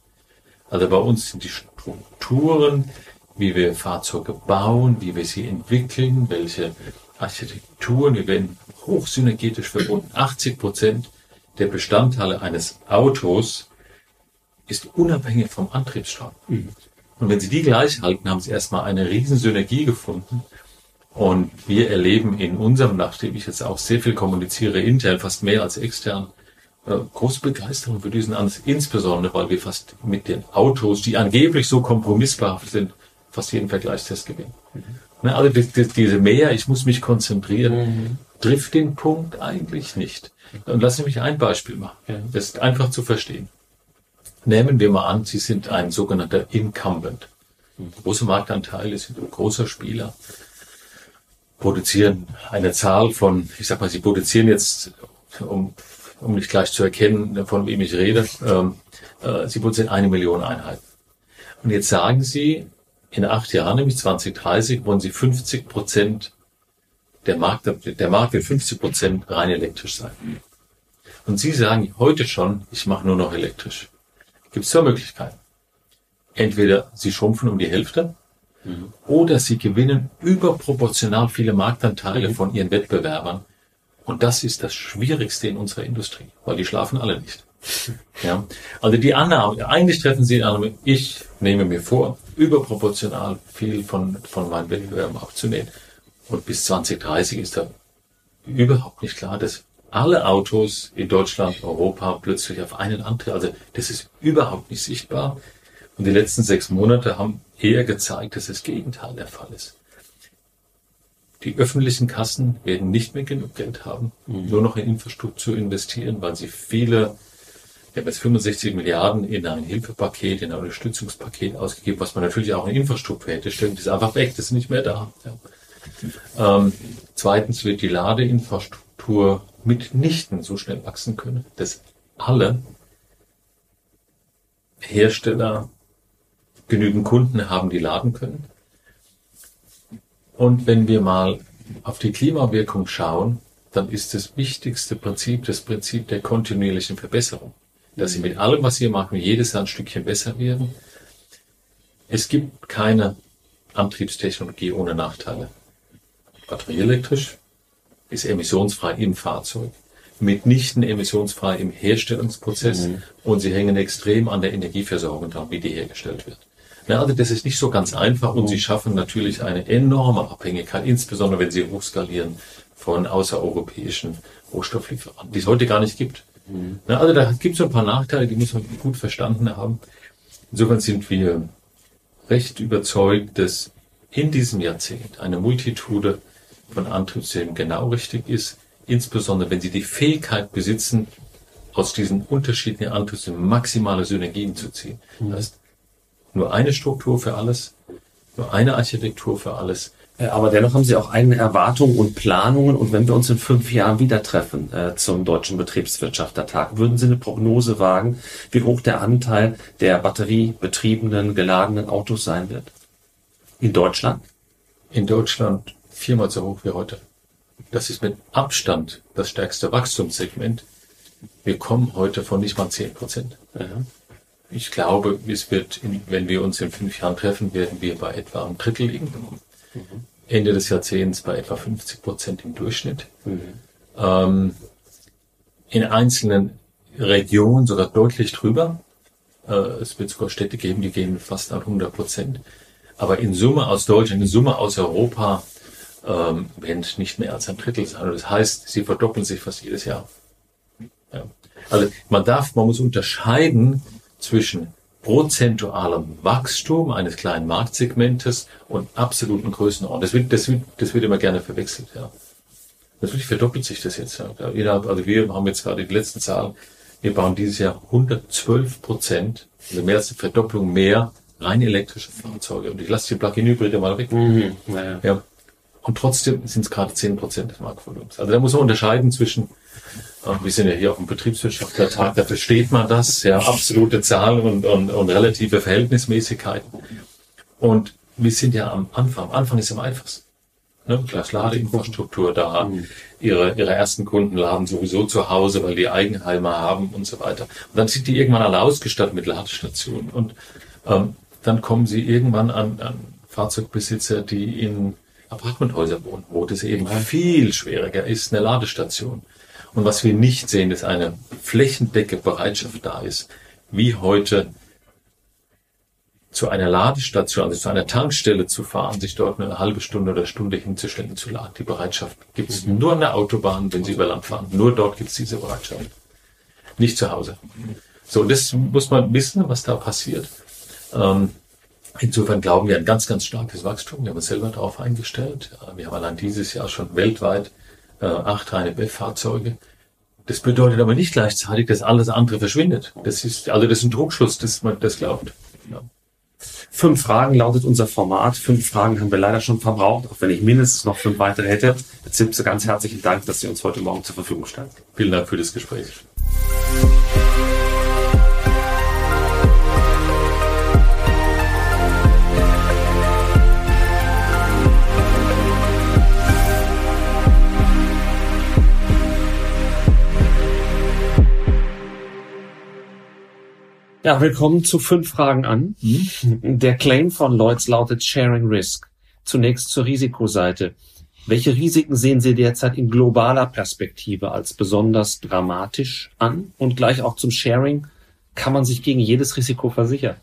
Also bei uns sind die Strukturen, wie wir Fahrzeuge bauen, wie wir sie entwickeln, welche Architekturen, wir werden hochsynergetisch verbunden. 80 Prozent der Bestandteile eines Autos ist unabhängig vom Antriebsstrang. Mhm. Und wenn Sie die gleich halten, haben Sie erstmal eine riesen Synergie gefunden. Und wir erleben in unserem, nachdem ich jetzt auch sehr viel kommuniziere, intern, fast mehr als extern, große Begeisterung für diesen Ansatz, insbesondere weil wir fast mit den Autos, die angeblich so kompromissbehaftet sind, fast jeden Vergleichstest gewinnen. Mhm. Ne, also die, die, diese mehr, ich muss mich konzentrieren, mhm. trifft den Punkt eigentlich nicht. Und lassen Sie mich ein Beispiel machen. Ja. Das ist einfach zu verstehen. Nehmen wir mal an, Sie sind ein sogenannter Incumbent. Große Marktanteile, sind ein großer Spieler, produzieren eine Zahl von, ich sag mal, Sie produzieren jetzt, um, um nicht gleich zu erkennen, von wem ich rede, ähm, äh, Sie produzieren eine Million Einheiten. Und jetzt sagen Sie, in acht Jahren, nämlich 2030, wollen Sie 50 Prozent der Markt, der Markt wird 50 Prozent rein elektrisch sein. Und Sie sagen heute schon, ich mache nur noch elektrisch gibt es zwei Möglichkeiten. Entweder sie schrumpfen um die Hälfte mhm. oder sie gewinnen überproportional viele Marktanteile mhm. von ihren Wettbewerbern. Und das ist das Schwierigste in unserer Industrie, weil die schlafen alle nicht. Ja, also die Annahme, eigentlich treffen sie die Annahme, ich nehme mir vor, überproportional viel von, von meinen Wettbewerbern abzunehmen. Und bis 2030 ist da überhaupt nicht klar, dass alle Autos in Deutschland, Europa plötzlich auf einen Antrieb. Also das ist überhaupt nicht sichtbar. Und die letzten sechs Monate haben eher gezeigt, dass das Gegenteil der Fall ist. Die öffentlichen Kassen werden nicht mehr genug Geld haben, mhm. nur noch in Infrastruktur investieren, weil sie viele, wir haben jetzt 65 Milliarden in ein Hilfepaket, in ein Unterstützungspaket ausgegeben, was man natürlich auch in Infrastruktur hätte stellen. Das ist einfach weg, das ist nicht mehr da. Ja. Ähm, zweitens wird die Ladeinfrastruktur mitnichten so schnell wachsen können, dass alle Hersteller genügend Kunden haben, die laden können. Und wenn wir mal auf die Klimawirkung schauen, dann ist das wichtigste Prinzip das Prinzip der kontinuierlichen Verbesserung. Dass sie mit allem, was sie machen, jedes Jahr ein Stückchen besser werden. Es gibt keine Antriebstechnologie ohne Nachteile. Batterieelektrisch, ist emissionsfrei im Fahrzeug, mitnichten emissionsfrei im Herstellungsprozess mhm. und sie hängen extrem an der Energieversorgung dran, wie die hergestellt wird. Ja, also das ist nicht so ganz einfach und sie schaffen natürlich eine enorme Abhängigkeit, insbesondere wenn sie hochskalieren von außereuropäischen Rohstofflieferanten, die es heute gar nicht gibt. Mhm. Ja, also da gibt es so ein paar Nachteile, die muss man gut verstanden haben. Insofern sind wir recht überzeugt, dass in diesem Jahrzehnt eine Multitude von Antriebssystemen genau richtig ist, insbesondere wenn sie die Fähigkeit besitzen, aus diesen unterschiedlichen Antriebssystemen maximale Synergien zu ziehen. Das heißt, nur eine Struktur für alles, nur eine Architektur für alles. Aber dennoch haben Sie auch eigene Erwartungen und Planungen. Und wenn wir uns in fünf Jahren wieder treffen äh, zum Deutschen Betriebswirtschaftertag, würden Sie eine Prognose wagen, wie hoch der Anteil der batteriebetriebenen, geladenen Autos sein wird? In Deutschland? In Deutschland viermal so hoch wie heute. Das ist mit Abstand das stärkste Wachstumssegment. Wir kommen heute von nicht mal 10 Prozent. Ich glaube, es wird, in, wenn wir uns in fünf Jahren treffen, werden wir bei etwa einem Drittel liegen. Mhm. Ende des Jahrzehnts bei etwa 50 Prozent im Durchschnitt. Mhm. Ähm, in einzelnen Regionen sogar deutlich drüber. Äh, es wird sogar Städte geben, die gehen fast an 100 Prozent. Aber in Summe aus Deutschland, in Summe aus Europa ähm, werden nicht mehr als ein Drittel sein. Und das heißt, sie verdoppeln sich fast jedes Jahr. Ja. Also man darf, man muss unterscheiden zwischen prozentualem Wachstum eines kleinen Marktsegmentes und absoluten Größenordnung. Das wird, das wird, das wird immer gerne verwechselt, ja. Natürlich verdoppelt sich das jetzt. Ja. Also wir haben jetzt gerade die letzten Zahlen Wir bauen dieses Jahr 112 Prozent, also mehr als eine Verdopplung mehr rein elektrische Fahrzeuge. Und ich lasse die Plug-in-Hybride mal weg. Mhm. Naja. Ja. Und trotzdem sind es gerade 10 Prozent des Marktvolumens. Also da muss man unterscheiden zwischen, wir sind ja hier auf dem Betriebswirtschaftlertag, da versteht man das, ja, absolute Zahlen und, und, und relative Verhältnismäßigkeiten. Und wir sind ja am Anfang. Am Anfang ist am einfachsten. Ne? Gleich Ladeinfrastruktur da. Ihre, ihre ersten Kunden laden sowieso zu Hause, weil die Eigenheime haben und so weiter. Und dann sind die irgendwann alle ausgestattet mit Ladestationen. Und ähm, dann kommen sie irgendwann an, an Fahrzeugbesitzer, die in Apartmenthäusern wohnen, wo das eben viel schwieriger ist, eine Ladestation. Und was wir nicht sehen, ist eine flächendecke Bereitschaft da ist, wie heute zu einer Ladestation, also zu einer Tankstelle zu fahren, sich dort eine halbe Stunde oder Stunde hinzustellen zu laden. Die Bereitschaft gibt es nur an der Autobahn, wenn Sie über Land fahren. Nur dort gibt es diese Bereitschaft. Nicht zu Hause. So, das muss man wissen, was da passiert. Ähm, insofern glauben wir an ganz, ganz starkes Wachstum. Wir haben uns selber darauf eingestellt. Äh, Wir haben allein dieses Jahr schon weltweit äh, acht reine BEF-Fahrzeuge. Das bedeutet aber nicht gleichzeitig, dass alles andere verschwindet. Das ist, also das ist ein Druckschluss, dass man das glaubt. Ja. Fünf Fragen lautet unser Format. Fünf Fragen haben wir leider schon verbraucht, auch wenn ich mindestens noch fünf weitere hätte. Herr Zipse, ganz herzlichen Dank, dass Sie uns heute Morgen zur Verfügung standen. Vielen Dank für das Gespräch. Ja, willkommen zu fünf Fragen an. Der Claim von Lloyds lautet Sharing Risk. Zunächst zur Risikoseite. Welche Risiken sehen Sie derzeit in globaler Perspektive als besonders dramatisch an? Und gleich auch zum Sharing. Kann man sich gegen jedes Risiko versichern?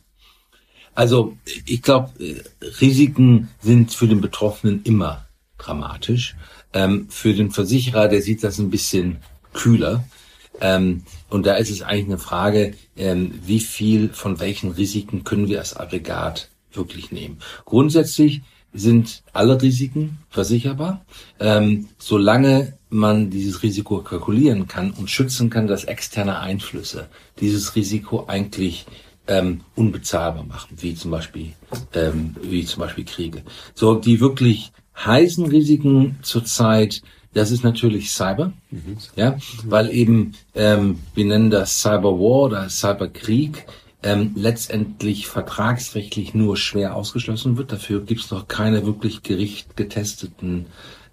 Also ich glaube, Risiken sind für den Betroffenen immer dramatisch. Ähm, für den Versicherer, der sieht das ein bisschen kühler. Ähm, und da ist es eigentlich eine Frage, ähm, wie viel von welchen Risiken können wir als Aggregat wirklich nehmen. Grundsätzlich sind alle Risiken versicherbar, ähm, solange man dieses Risiko kalkulieren kann und schützen kann, dass externe Einflüsse dieses Risiko eigentlich ähm, unbezahlbar machen, wie zum Beispiel ähm, wie zum Beispiel Kriege. So die wirklich heißen Risiken zurzeit das ist natürlich Cyber, ja, weil eben ähm, wir nennen das Cyber War oder Cyberkrieg ähm, letztendlich vertragsrechtlich nur schwer ausgeschlossen wird. Dafür gibt es noch keine wirklich gerichtgetesteten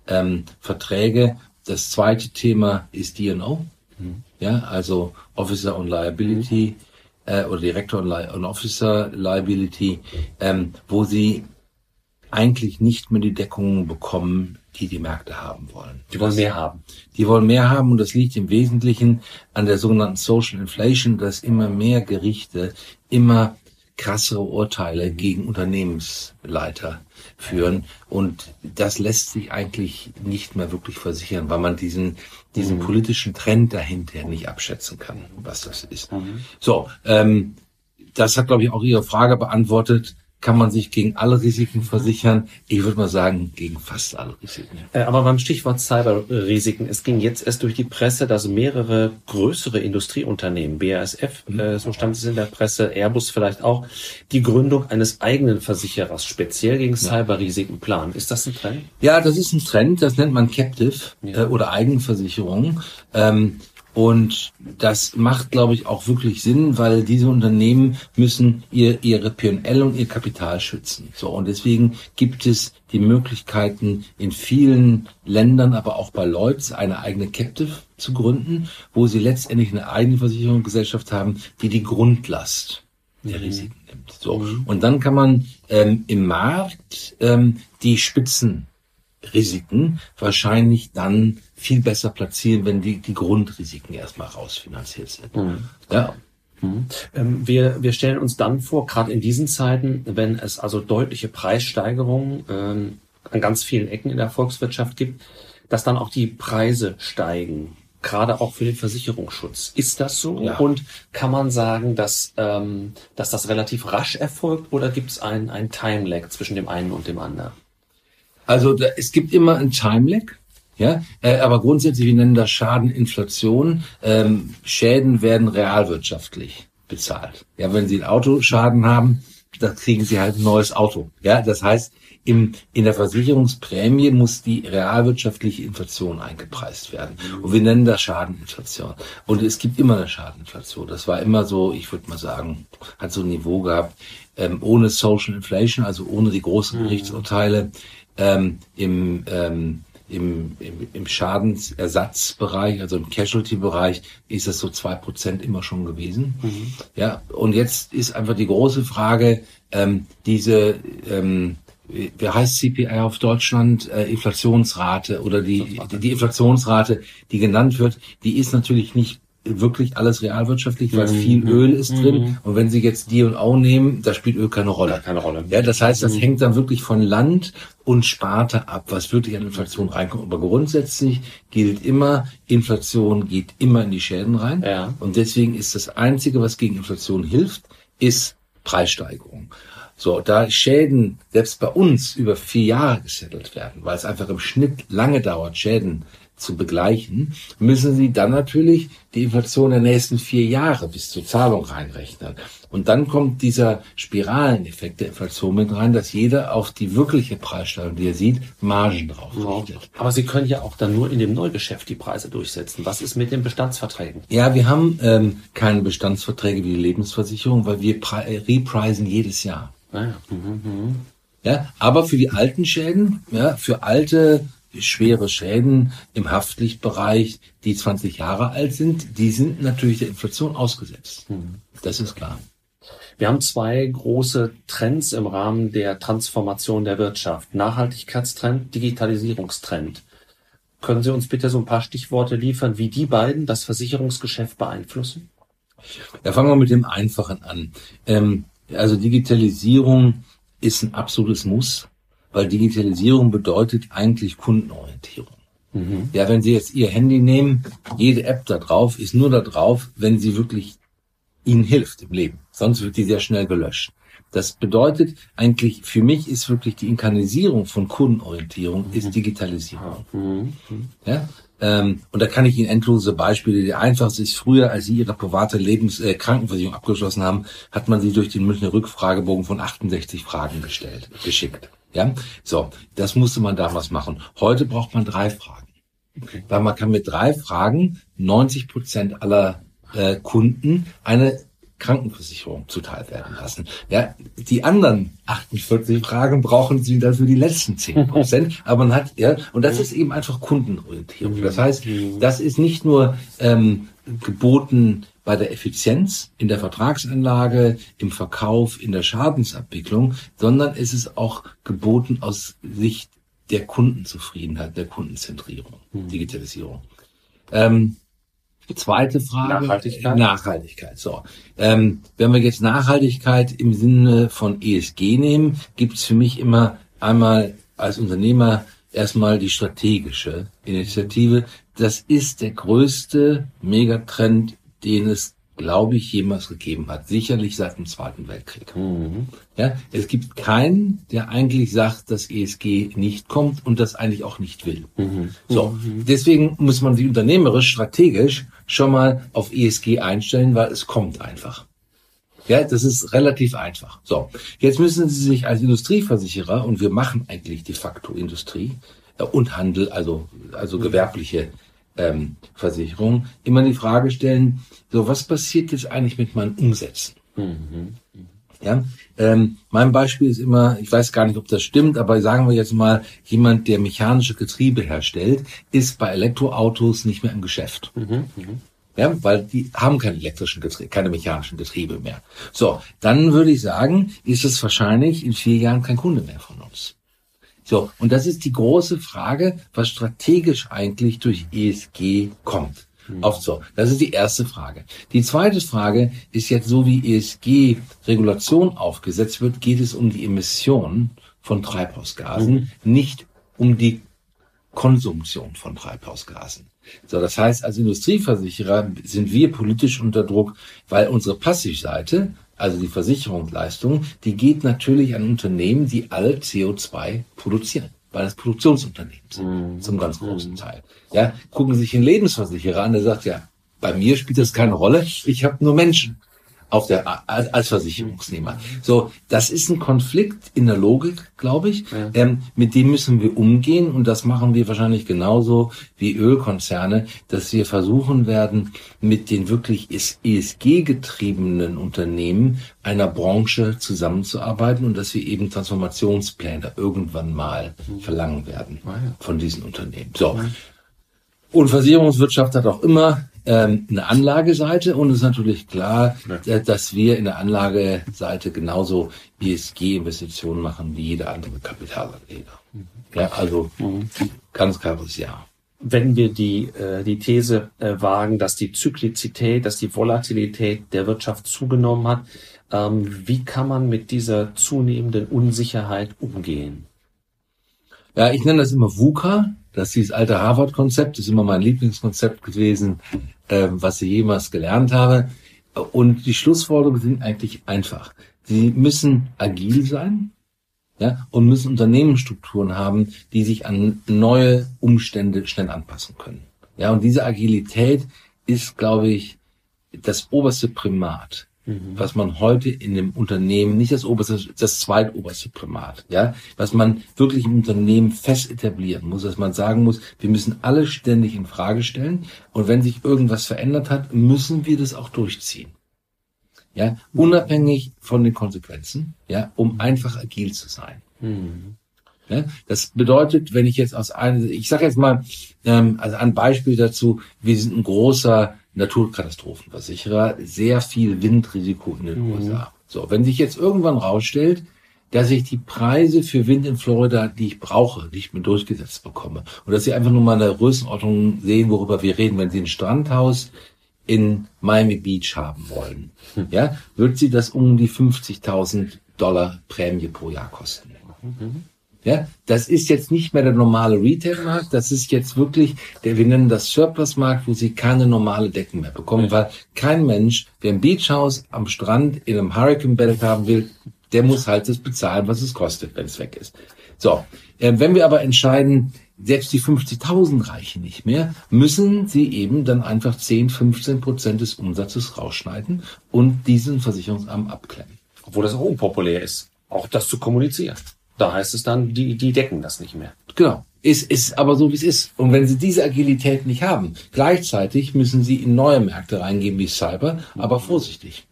ähm, Verträge. Das zweite Thema ist DNO, ja, also Officer on Liability äh, oder Director on, on Officer Liability, ähm, wo sie eigentlich nicht mehr die Deckungen bekommen, die die Märkte haben wollen. Die wollen mehr haben. Die wollen mehr haben und das liegt im Wesentlichen an der sogenannten Social Inflation, dass immer mehr Gerichte immer krassere Urteile gegen Unternehmensleiter führen und das lässt sich eigentlich nicht mehr wirklich versichern, weil man diesen diesen politischen Trend dahinter nicht abschätzen kann, was das ist. So, ähm, das hat glaube ich auch Ihre Frage beantwortet kann man sich gegen alle Risiken versichern. Ich würde mal sagen, gegen fast alle Risiken. Äh, Aber beim Stichwort Cyberrisiken, es ging jetzt erst durch die Presse, dass mehrere größere Industrieunternehmen, BASF, äh, so stand es in der Presse, Airbus vielleicht auch, die Gründung eines eigenen Versicherers speziell gegen Cyberrisiken planen. Ist das ein Trend? Ja, das ist ein Trend, das nennt man Captive Ja. äh, oder Eigenversicherung. Ähm, und das macht, glaube ich, auch wirklich Sinn, weil diese Unternehmen müssen ihr, ihre P&L und ihr Kapital schützen. So, und deswegen gibt es die Möglichkeiten in vielen Ländern, aber auch bei Lloyds, eine eigene Captive zu gründen, wo sie letztendlich eine eigene Versicherungsgesellschaft haben, die die Grundlast der Risiken nimmt. So. Und dann kann man ähm, im Markt ähm, die Spitzenrisiken wahrscheinlich dann viel besser platzieren, wenn die, die Grundrisiken erstmal rausfinanziert sind. Ja. Ähm, wir, wir stellen uns dann vor, gerade in diesen Zeiten, wenn es also deutliche Preissteigerungen ähm, an ganz vielen Ecken in der Volkswirtschaft gibt, dass dann auch die Preise steigen, gerade auch für den Versicherungsschutz. Ist das so? Ja. Und kann man sagen, dass, ähm, dass das relativ rasch erfolgt oder gibt es ein, ein Time-Lag zwischen dem einen und dem anderen? Also da, es gibt immer ein Time-Lag. Ja, äh, aber grundsätzlich, wir nennen das Schadeninflation. Ähm, Schäden werden realwirtschaftlich bezahlt. Ja, wenn Sie einen Autoschaden haben, dann kriegen Sie halt ein neues Auto. Ja, das heißt, im, in der Versicherungsprämie muss die realwirtschaftliche Inflation eingepreist werden. Und wir nennen das Schadeninflation. Und es gibt immer eine Schadeninflation. Das war immer so, ich würde mal sagen, hat so ein Niveau gehabt, ähm, ohne Social Inflation, also ohne die großen mhm. Ähm, im ähm, im, im, im Schadensersatzbereich, also im Casualty-Bereich, ist das so zwei Prozent immer schon gewesen. Mhm. Ja, und jetzt ist einfach die große Frage, ähm, diese ähm, wie heißt CPI auf Deutschland, äh, Inflationsrate oder die, die Inflationsrate, die genannt wird, die ist natürlich nicht wirklich alles realwirtschaftlich, weil mhm. viel Öl ist drin. Mhm. Und wenn Sie jetzt die und O nehmen, da spielt Öl keine Rolle. Ja, keine Rolle. Ja, das heißt, das mhm. hängt dann wirklich von Land und Sparte ab, was wirklich an Inflation reinkommt. Aber grundsätzlich gilt immer, Inflation geht immer in die Schäden rein. Ja. Und deswegen ist das Einzige, was gegen Inflation hilft, ist Preissteigerung. So, da Schäden selbst bei uns über vier Jahre gesettelt werden, weil es einfach im Schnitt lange dauert, Schäden zu begleichen, müssen Sie dann natürlich die Inflation der nächsten vier Jahre bis zur Zahlung reinrechnen. Und dann kommt dieser Spiraleneffekt der Inflation mit rein, dass jeder auf die wirkliche Preissteigerung, die er sieht, Margen drauf richtet. Aber Sie können ja auch dann nur in dem Neugeschäft die Preise durchsetzen. Was ist mit den Bestandsverträgen? Ja, wir haben ähm, keine Bestandsverträge wie die Lebensversicherung, weil wir reprisen jedes Jahr. Ah ja. Mhm, mhm. ja, aber für die alten Schäden, ja, für alte schwere Schäden im Haftpflichtbereich, die 20 Jahre alt sind, die sind natürlich der Inflation ausgesetzt. Mhm. Das ist klar. Wir haben zwei große Trends im Rahmen der Transformation der Wirtschaft. Nachhaltigkeitstrend, Digitalisierungstrend. Können Sie uns bitte so ein paar Stichworte liefern, wie die beiden das Versicherungsgeschäft beeinflussen? Ja, fangen wir mit dem Einfachen an. Ähm, also Digitalisierung ist ein absolutes Muss, weil Digitalisierung bedeutet eigentlich Kundenorientierung. Mhm. Ja, wenn Sie jetzt Ihr Handy nehmen, jede App da drauf ist nur da drauf, wenn sie wirklich Ihnen hilft im Leben. Sonst wird die sehr schnell gelöscht. Das bedeutet eigentlich, für mich ist wirklich die Inkarnisierung von Kundenorientierung mhm. ist Digitalisierung. Mhm. Ja? Ähm, und da kann ich Ihnen endlose Beispiele. Der einfachste ist früher, als Sie Ihre private Lebens äh, Krankenversicherung abgeschlossen haben, hat man Sie durch den Münchner Rückfragebogen von 68 Fragen gestellt, geschickt. Ja, so, das musste man damals machen. Heute braucht man drei Fragen. Okay. Weil man kann mit drei Fragen 90 Prozent aller äh, Kunden eine Krankenversicherung zuteil werden lassen. Ja, die anderen 48 Fragen brauchen Sie dann für die letzten 10 Prozent. Aber man hat, ja, und das ist eben einfach Kundenorientierung. Das heißt, das ist nicht nur ähm, geboten bei der Effizienz in der Vertragsanlage, im Verkauf, in der Schadensabwicklung, sondern es ist auch geboten aus Sicht der Kundenzufriedenheit, der Kundenzentrierung, mhm. Digitalisierung. Ähm, Zweite Frage. Nachhaltigkeit. Nachhaltigkeit. So. Ähm, wenn wir jetzt Nachhaltigkeit im Sinne von ESG nehmen, gibt es für mich immer einmal als Unternehmer erstmal die strategische Initiative. Das ist der größte Megatrend, den es glaube ich, jemals gegeben hat. Sicherlich seit dem Zweiten Weltkrieg. Mhm. Ja, es gibt keinen, der eigentlich sagt, dass ESG nicht kommt und das eigentlich auch nicht will. Mhm. So, mhm. deswegen muss man sich unternehmerisch, strategisch schon mal auf ESG einstellen, weil es kommt einfach. Ja, das ist relativ einfach. So, jetzt müssen Sie sich als Industrieversicherer, und wir machen eigentlich de facto Industrie äh, und Handel, also, also mhm. gewerbliche ähm, Versicherung, immer die Frage stellen, so was passiert jetzt eigentlich mit meinen Umsätzen? Mhm. Ja, ähm, mein Beispiel ist immer, ich weiß gar nicht, ob das stimmt, aber sagen wir jetzt mal, jemand, der mechanische Getriebe herstellt, ist bei Elektroautos nicht mehr im Geschäft. Mhm. Mhm. Ja, weil die haben keine elektrischen Getriebe, keine mechanischen Getriebe mehr. So, dann würde ich sagen, ist es wahrscheinlich in vier Jahren kein Kunde mehr von uns. So, und das ist die große Frage, was strategisch eigentlich durch ESG kommt. Mhm. Oft so. Das ist die erste Frage. Die zweite Frage ist jetzt so, wie ESG-Regulation aufgesetzt wird, geht es um die Emission von Treibhausgasen, mhm. nicht um die Konsumption von Treibhausgasen. So, das heißt, als Industrieversicherer sind wir politisch unter Druck, weil unsere Passivseite also die Versicherungsleistung, die geht natürlich an Unternehmen, die alle CO2 produzieren. eines Produktionsunternehmens Mhm. zum ganz großen Teil. Ja, gucken Sie sich einen Lebensversicherer an, der sagt ja, bei mir spielt das keine Rolle, ich habe nur Menschen auf der als Versicherungsnehmer. So, das ist ein Konflikt in der Logik, glaube ich. Ähm, mit dem müssen wir umgehen und das machen wir wahrscheinlich genauso wie Ölkonzerne, dass wir versuchen werden, mit den wirklich ESG-getriebenen Unternehmen einer Branche zusammenzuarbeiten und dass wir eben Transformationspläne irgendwann mal verlangen werden von diesen Unternehmen. So. Und Versicherungswirtschaft hat auch immer ähm, eine Anlageseite und es ist natürlich klar, äh, dass wir in der Anlageseite genauso ESG-Investitionen machen wie jeder andere Kapitalanleger. Ja, also ganz klares Ja. Wenn wir die, äh, die These äh, wagen, dass die Zyklizität, dass die Volatilität der Wirtschaft zugenommen hat, ähm, wie kann man mit dieser zunehmenden Unsicherheit umgehen? Ja, ich nenne das immer VUCA. Das ist dieses alte Harvard-Konzept. Ist immer mein Lieblingskonzept gewesen, ähm, was ich jemals gelernt habe. Und die Schlussfolgerungen sind eigentlich einfach. Sie müssen agil sein, ja, und müssen Unternehmensstrukturen haben, die sich an neue Umstände schnell anpassen können. Ja, und diese Agilität ist, glaube ich, das oberste Primat, was man heute in dem Unternehmen, nicht das oberste, das zweitoberste Primat, ja, was man wirklich im Unternehmen fest etablieren muss, dass man sagen muss, wir müssen alle ständig in Frage stellen und wenn sich irgendwas verändert hat, müssen wir das auch durchziehen. Ja, unabhängig von den Konsequenzen, ja, um einfach agil zu sein. Ja, das bedeutet, wenn ich jetzt aus einem, ich sage jetzt mal, ähm, also ein Beispiel dazu, wir sind ein großer Naturkatastrophenversicherer, sehr viel Windrisiko in den USA. So, wenn sich jetzt irgendwann rausstellt, dass ich die Preise für Wind in Florida, die ich brauche, nicht mehr durchgesetzt bekomme. Und dass Sie einfach nur mal eine Größenordnung sehen, worüber wir reden. Wenn Sie ein Strandhaus in Miami Beach haben wollen, ja, wird Sie das um die 50.000 Dollar Prämie pro Jahr kosten. Ja, das ist jetzt nicht mehr der normale Retail-Markt, das ist jetzt wirklich, der, wir nennen das Surplus-Markt, wo Sie keine normale Decken mehr bekommen, weil kein Mensch, der ein Beachhaus am Strand in einem Hurricane-Belt haben will, der muss halt das bezahlen, was es kostet, wenn es weg ist. So, äh, wenn wir aber entscheiden, selbst die 50.000 reichen nicht mehr, müssen Sie eben dann einfach 10, 15 Prozent des Umsatzes rausschneiden und diesen Versicherungsamt abklemmen. Obwohl das auch unpopulär ist, auch das zu kommunizieren. Da heißt es dann, die, die decken das nicht mehr. Genau. Ist, ist aber so, wie es ist. Und wenn Sie diese Agilität nicht haben, gleichzeitig müssen Sie in neue Märkte reingehen wie Cyber, aber vorsichtig.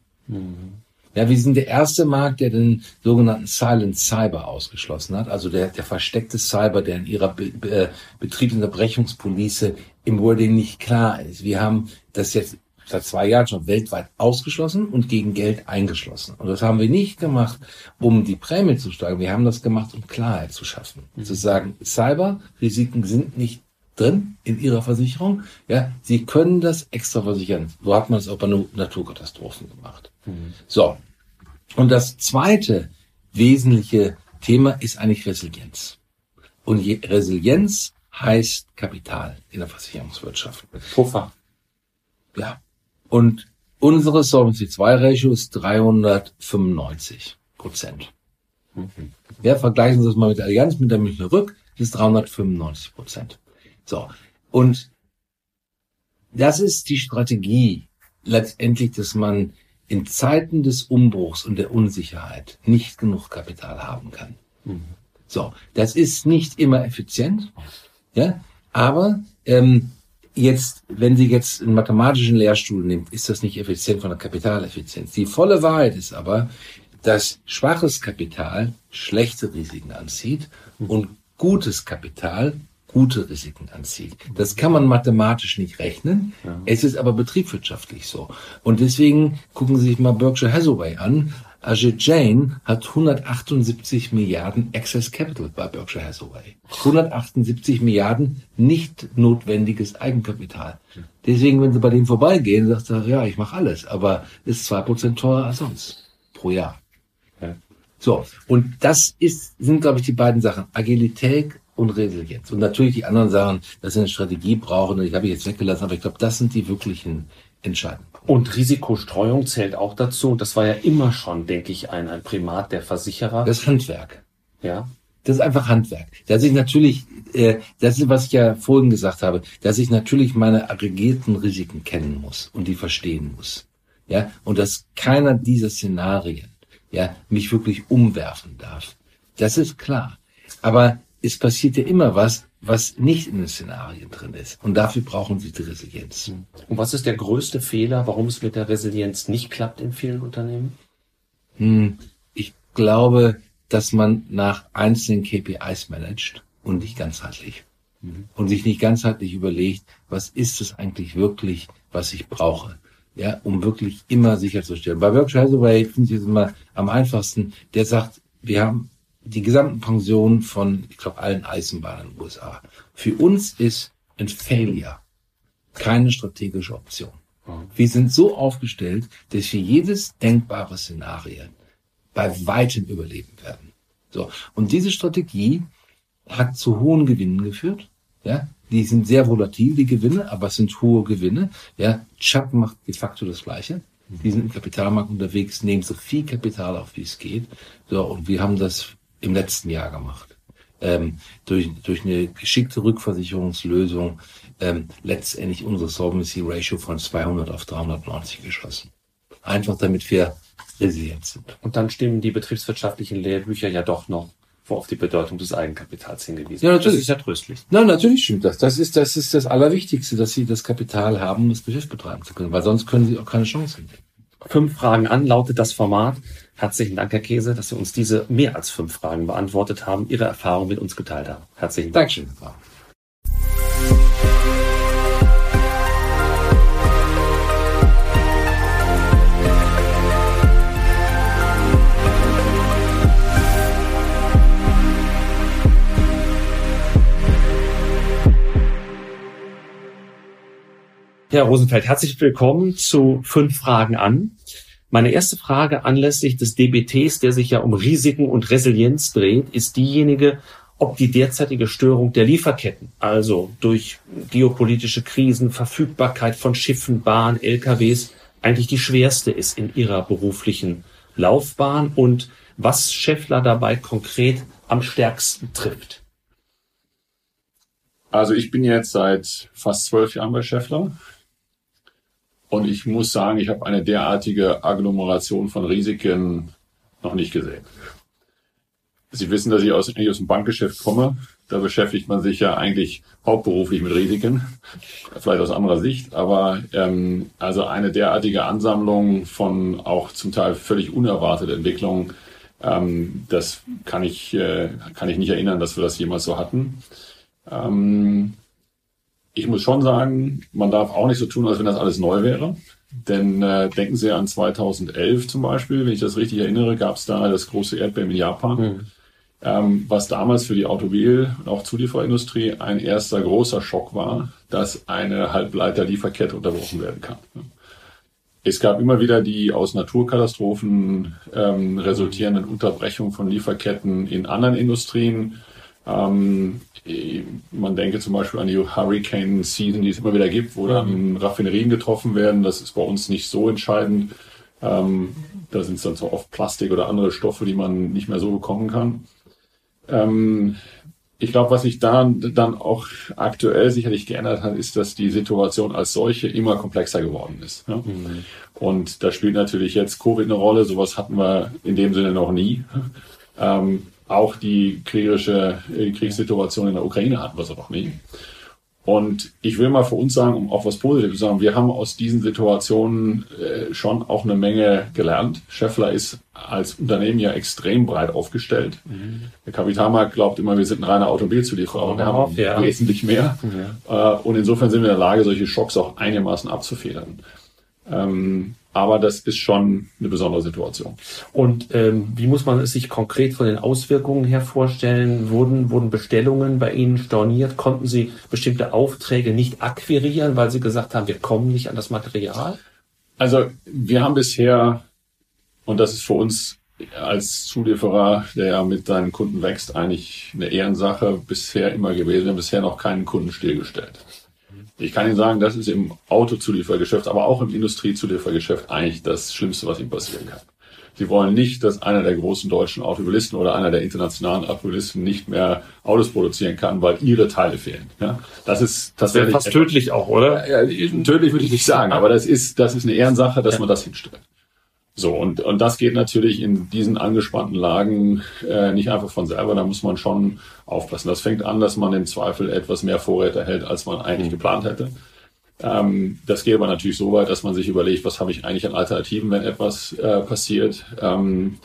Ja, wir sind der erste Markt, der den sogenannten Silent Cyber ausgeschlossen hat, also der, der versteckte Cyber, der in ihrer Be Be äh, Betriebsunterbrechungspolice im Wording nicht klar ist. Wir haben das jetzt seit zwei Jahren schon weltweit ausgeschlossen und gegen Geld eingeschlossen. Und das haben wir nicht gemacht, um die Prämie zu steigen. Wir haben das gemacht, um Klarheit zu schaffen. Zu sagen, Cyber-Risiken sind nicht drin in ihrer Versicherung. Ja, sie können das extra versichern. So hat man es auch bei Naturkatastrophen gemacht. So. Und das zweite wesentliche Thema ist eigentlich Resilienz. Und Resilienz heißt Kapital in der Versicherungswirtschaft. Puffer. Ja. Und unsere Solvency 2 Ratio ist 395 Prozent. Ja, vergleichen Sie das mal mit der Allianz, mit der Münchner Rück, das ist 395 Prozent. So. Und das ist die Strategie letztendlich, dass man in Zeiten des Umbruchs und der Unsicherheit nicht genug Kapital haben kann. So, das ist nicht immer effizient, ja, aber ähm, jetzt, wenn Sie jetzt einen mathematischen Lehrstuhl nimmt, ist das nicht effizient von der Kapitaleffizienz. Die volle Wahrheit ist aber, dass schwaches Kapital schlechte Risiken anzieht und gutes Kapital gute Risiken anzieht. Das kann man mathematisch nicht rechnen. Es ist aber betriebswirtschaftlich so. Und deswegen gucken Sie sich mal Berkshire Hathaway an. Ajit Jain hat 178 Milliarden Excess Capital bei Berkshire Hathaway. 178 Milliarden nicht notwendiges Eigenkapital. Deswegen, wenn Sie bei denen vorbeigehen, sagt er, ja, ich mache alles, aber ist zwei Prozent teurer als sonst pro Jahr. So, und das ist, sind, glaube ich, die beiden Sachen. Agilität und Resilienz. Und natürlich die anderen Sachen, dass sie eine Strategie brauchen, und ich habe ich jetzt weggelassen, aber ich glaube, das sind die wirklichen entscheidenden. Und Risikostreuung zählt auch dazu. Das war ja immer schon, denke ich, ein, ein Primat der Versicherer. Das Handwerk. ja. das ist einfach Handwerk. Dass ich natürlich, äh, das ist, was ich ja vorhin gesagt habe, dass ich natürlich meine aggregierten Risiken kennen muss und die verstehen muss. Ja, und dass keiner dieser Szenarien, ja, mich wirklich umwerfen darf. Das ist klar. Aber es passiert ja immer was, was nicht in den Szenarien drin ist. Und dafür brauchen sie die Resilienz. Und was ist der größte Fehler, warum es mit der Resilienz nicht klappt in vielen Unternehmen? Hm, ich glaube, dass man nach einzelnen KPIs managt und nicht ganzheitlich. Mhm. Und sich nicht ganzheitlich überlegt, was ist es eigentlich wirklich, was ich brauche. Ja, um wirklich immer sicherzustellen. Bei Berkshire Hathaway finde ich es immer am einfachsten. Der sagt, wir haben die gesamten Pensionen von, ich glaube, allen Eisenbahnen in den USA. Für uns ist ein Failure keine strategische Option. Wir sind so aufgestellt, dass wir jedes denkbare Szenario bei weitem überleben werden. So. Und diese Strategie hat zu hohen Gewinnen geführt. Ja, die sind sehr volatil, die Gewinne, aber es sind hohe Gewinne. Ja, Chubb macht de facto das Gleiche. Die sind im Kapitalmarkt unterwegs, nehmen so viel Kapital auf, wie es geht. So, und wir haben das im letzten Jahr gemacht. Ähm, durch, durch eine geschickte Rückversicherungslösung ähm, letztendlich unsere Solvency Ratio von 200 auf 390 geschossen. Einfach damit wir resilient sind. Und dann stimmen die betriebswirtschaftlichen Lehrbücher ja doch noch, wo auf die Bedeutung des Eigenkapitals hingewiesen Ja, natürlich. Das ist ja tröstlich. Na, natürlich stimmt das. Das ist, das ist das Allerwichtigste, dass sie das Kapital haben, um das Geschäft betreiben zu können, weil sonst können sie auch keine Chance finden. Fünf Fragen an lautet das Format. Herzlichen Dank, Herr Käse, dass Sie uns diese mehr als fünf Fragen beantwortet haben, Ihre Erfahrung mit uns geteilt haben. Herzlichen Dank. Dankeschön. Herr Rosenfeld, herzlich willkommen zu fünf Fragen an. Meine erste Frage anlässlich des DBTs, der sich ja um Risiken und Resilienz dreht, ist diejenige, ob die derzeitige Störung der Lieferketten, also durch geopolitische Krisen, Verfügbarkeit von Schiffen, Bahn, LKWs, eigentlich die schwerste ist in Ihrer beruflichen Laufbahn und was Scheffler dabei konkret am stärksten trifft. Also ich bin jetzt seit fast zwölf Jahren bei Scheffler. Und ich muss sagen, ich habe eine derartige Agglomeration von Risiken noch nicht gesehen. Sie wissen, dass ich aus, ich aus dem Bankgeschäft komme. Da beschäftigt man sich ja eigentlich hauptberuflich mit Risiken, vielleicht aus anderer Sicht. Aber ähm, also eine derartige Ansammlung von auch zum Teil völlig unerwarteten Entwicklungen, ähm, das kann ich, äh, kann ich nicht erinnern, dass wir das jemals so hatten. Ähm, ich muss schon sagen, man darf auch nicht so tun, als wenn das alles neu wäre. Denn äh, denken Sie an 2011 zum Beispiel, wenn ich das richtig erinnere, gab es da das große Erdbeben in Japan, mhm. ähm, was damals für die Automobil- und auch Zulieferindustrie ein erster großer Schock war, dass eine Halbleiterlieferkette unterbrochen werden kann. Es gab immer wieder die aus Naturkatastrophen ähm, resultierenden Unterbrechungen von Lieferketten in anderen Industrien. Ähm, man denke zum Beispiel an die Hurricane Season, die es immer wieder gibt, wo dann Raffinerien getroffen werden. Das ist bei uns nicht so entscheidend. Ähm, da sind es dann so oft Plastik oder andere Stoffe, die man nicht mehr so bekommen kann. Ähm, ich glaube, was sich da dann auch aktuell sicherlich geändert hat, ist, dass die Situation als solche immer komplexer geworden ist. Ja? Mhm. Und da spielt natürlich jetzt Covid eine Rolle. Sowas hatten wir in dem Sinne noch nie. Ähm, auch die kriegerische die Kriegssituation in der Ukraine hatten wir so noch nie. Und ich will mal für uns sagen, um auch was Positives zu sagen, wir haben aus diesen Situationen äh, schon auch eine Menge gelernt. Scheffler ist als Unternehmen ja extrem breit aufgestellt. Mhm. Der Kapitalmarkt glaubt immer, wir sind ein reiner Automobilzulieferer, aber wir haben ja. wesentlich mehr. Mhm. Äh, und insofern sind wir in der Lage, solche Schocks auch einigermaßen abzufedern. Ähm, aber das ist schon eine besondere Situation. Und ähm, wie muss man es sich konkret von den Auswirkungen her vorstellen? Wurden, wurden Bestellungen bei Ihnen storniert? Konnten Sie bestimmte Aufträge nicht akquirieren, weil Sie gesagt haben, wir kommen nicht an das Material? Also wir haben bisher, und das ist für uns als Zulieferer, der ja mit seinen Kunden wächst, eigentlich eine Ehrensache bisher immer gewesen. Wir haben bisher noch keinen Kunden stillgestellt. Ich kann Ihnen sagen, das ist im Autozuliefergeschäft, aber auch im Industriezuliefergeschäft eigentlich das Schlimmste, was Ihnen passieren kann. Sie wollen nicht, dass einer der großen deutschen Automobilisten oder einer der internationalen Automobilisten nicht mehr Autos produzieren kann, weil ihre Teile fehlen. Ja, das ist tatsächlich fast tödlich auch, oder? Ja, tödlich würde ich nicht sagen, aber das ist das ist eine Ehrensache, dass man das hinstellt. So, und, und das geht natürlich in diesen angespannten Lagen äh, nicht einfach von selber, da muss man schon aufpassen. Das fängt an, dass man im Zweifel etwas mehr Vorräte hält, als man eigentlich geplant hätte. Ähm, das geht aber natürlich so weit, dass man sich überlegt, was habe ich eigentlich an Alternativen, wenn etwas äh, passiert. Ähm,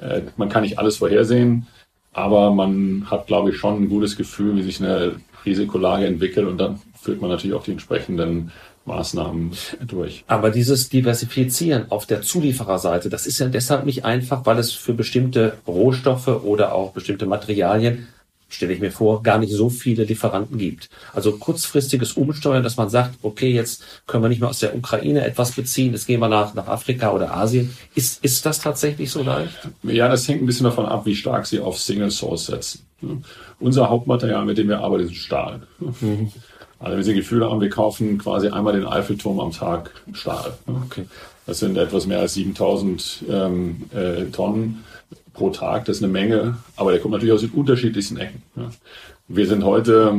äh, man kann nicht alles vorhersehen, aber man hat, glaube ich, schon ein gutes Gefühl, wie sich eine Risikolage entwickelt und dann führt man natürlich auch die entsprechenden Maßnahmen durch. Aber dieses Diversifizieren auf der Zuliefererseite, das ist ja deshalb nicht einfach, weil es für bestimmte Rohstoffe oder auch bestimmte Materialien stelle ich mir vor, gar nicht so viele Lieferanten gibt. Also kurzfristiges Umsteuern, dass man sagt, okay, jetzt können wir nicht mehr aus der Ukraine etwas beziehen, jetzt gehen wir nach, nach Afrika oder Asien. Ist, ist das tatsächlich so leicht? Ja, das hängt ein bisschen davon ab, wie stark Sie auf Single Source setzen. Unser Hauptmaterial, mit dem wir arbeiten, ist Stahl. Mhm. Also wenn Sie Gefühle haben, wir kaufen quasi einmal den Eiffelturm am Tag Stahl. Okay. Das sind etwas mehr als 7000 ähm, äh, Tonnen pro Tag. Das ist eine Menge, aber der kommt natürlich aus den unterschiedlichsten Ecken. Ja. Wir sind heute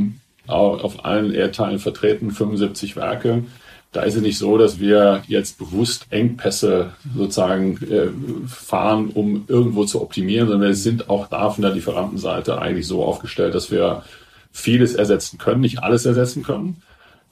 auf allen Erdteilen vertreten, 75 Werke. Da ist es nicht so, dass wir jetzt bewusst Engpässe sozusagen äh, fahren, um irgendwo zu optimieren, sondern wir sind auch da von der Lieferantenseite eigentlich so aufgestellt, dass wir vieles ersetzen können, nicht alles ersetzen können.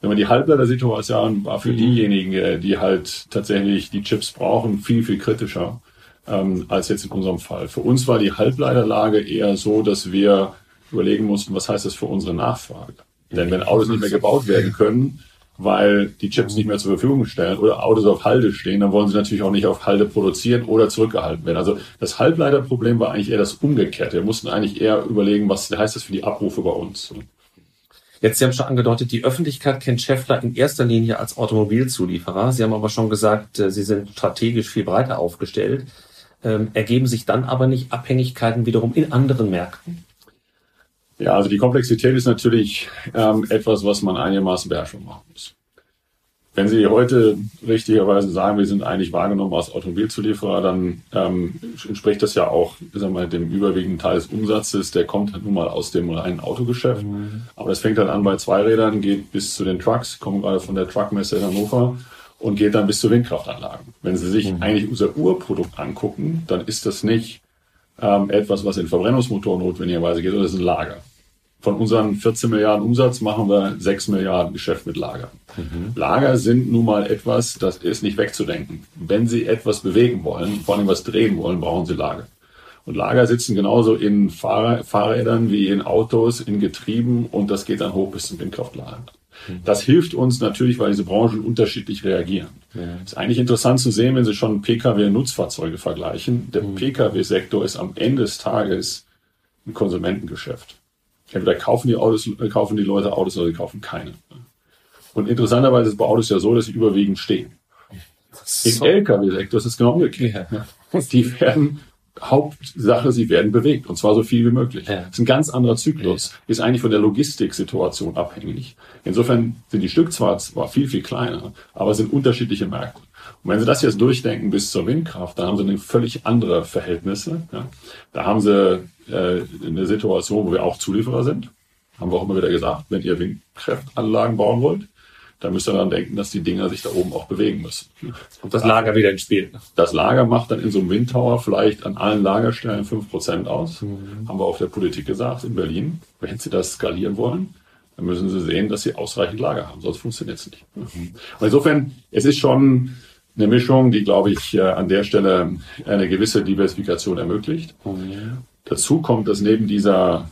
Wenn man die Halbleiter-Situation war für mhm. diejenigen, äh, die halt tatsächlich die Chips brauchen, viel, viel kritischer ähm, als jetzt in unserem Fall. Für uns war die Halbleiterlage eher so, dass wir überlegen mussten, was heißt das für unsere Nachfrage? Denn wenn Autos nicht mehr gebaut werden können, weil die Chips nicht mehr zur Verfügung stellen oder Autos auf Halde stehen, dann wollen sie natürlich auch nicht auf Halde produzieren oder zurückgehalten werden. Also das Halbleiterproblem war eigentlich eher das Umgekehrte. Wir mussten eigentlich eher überlegen, was heißt das für die Abrufe bei uns. Jetzt, Sie haben schon angedeutet, die Öffentlichkeit kennt Schaeffler in erster Linie als Automobilzulieferer. Sie haben aber schon gesagt, äh, Sie sind strategisch viel breiter aufgestellt. Ähm, ergeben sich dann aber nicht Abhängigkeiten wiederum in anderen Märkten? Ja, also die Komplexität ist natürlich ähm, etwas, was man einigermaßen beherrschung machen muss. Wenn Sie heute richtigerweise sagen, wir sind eigentlich wahrgenommen als Automobilzulieferer, dann ähm, entspricht das ja auch sagen wir, dem überwiegenden Teil des Umsatzes. Der kommt halt nun mal aus dem reinen Autogeschäft. Mhm. Aber das fängt dann an bei Zweirädern, geht bis zu den Trucks, kommen gerade von der Truckmesse in Hannover und geht dann bis zu Windkraftanlagen. Wenn Sie sich mhm. eigentlich unser Urprodukt angucken, dann ist das nicht ähm, etwas, was in Verbrennungsmotoren notwendigerweise geht, sondern das ist ein Lager. Von unseren 14 Milliarden Umsatz machen wir 6 Milliarden Geschäft mit Lager. Mhm. Lager sind nun mal etwas, das ist nicht wegzudenken. Wenn Sie etwas bewegen wollen, vor allem was drehen wollen, brauchen Sie Lager. Und Lager sitzen genauso in Fahr Fahrrädern wie in Autos, in Getrieben und das geht dann hoch bis zum Windkraftlager. Mhm. Das hilft uns natürlich, weil diese Branchen unterschiedlich reagieren. Ja. Ist eigentlich interessant zu sehen, wenn Sie schon Pkw und Nutzfahrzeuge vergleichen. Der mhm. Pkw-Sektor ist am Ende des Tages ein Konsumentengeschäft. Entweder kaufen die Autos, äh, kaufen die Leute Autos oder sie kaufen keine. Und interessanterweise ist es bei Autos ja so, dass sie überwiegend stehen. Im Lkw-Sektor ist es genau umgekehrt. Ja. Die werden Hauptsache, sie werden bewegt und zwar so viel wie möglich. Ja. Das ist ein ganz anderer Zyklus, ist eigentlich von der Logistiksituation abhängig. Insofern sind die Stück zwar, zwar viel, viel kleiner, aber sind unterschiedliche Märkte. Und wenn Sie das jetzt durchdenken bis zur Windkraft, dann haben Sie eine völlig andere Verhältnisse. Ja. Da haben Sie äh, eine Situation, wo wir auch Zulieferer sind. Haben wir auch immer wieder gesagt, wenn ihr Windkraftanlagen bauen wollt, da müsst ihr dann denken, dass die Dinger sich da oben auch bewegen müssen. Und das Lager wieder ins Spiel. Das Lager macht dann in so einem Windtower vielleicht an allen Lagerstellen fünf Prozent aus. Mhm. Haben wir auf der Politik gesagt in Berlin. Wenn Sie das skalieren wollen, dann müssen Sie sehen, dass Sie ausreichend Lager haben, sonst funktioniert es nicht. Mhm. Und insofern, es ist schon eine Mischung, die, glaube ich, äh, an der Stelle eine gewisse Diversifikation ermöglicht. Mhm. Dazu kommt, dass neben dieser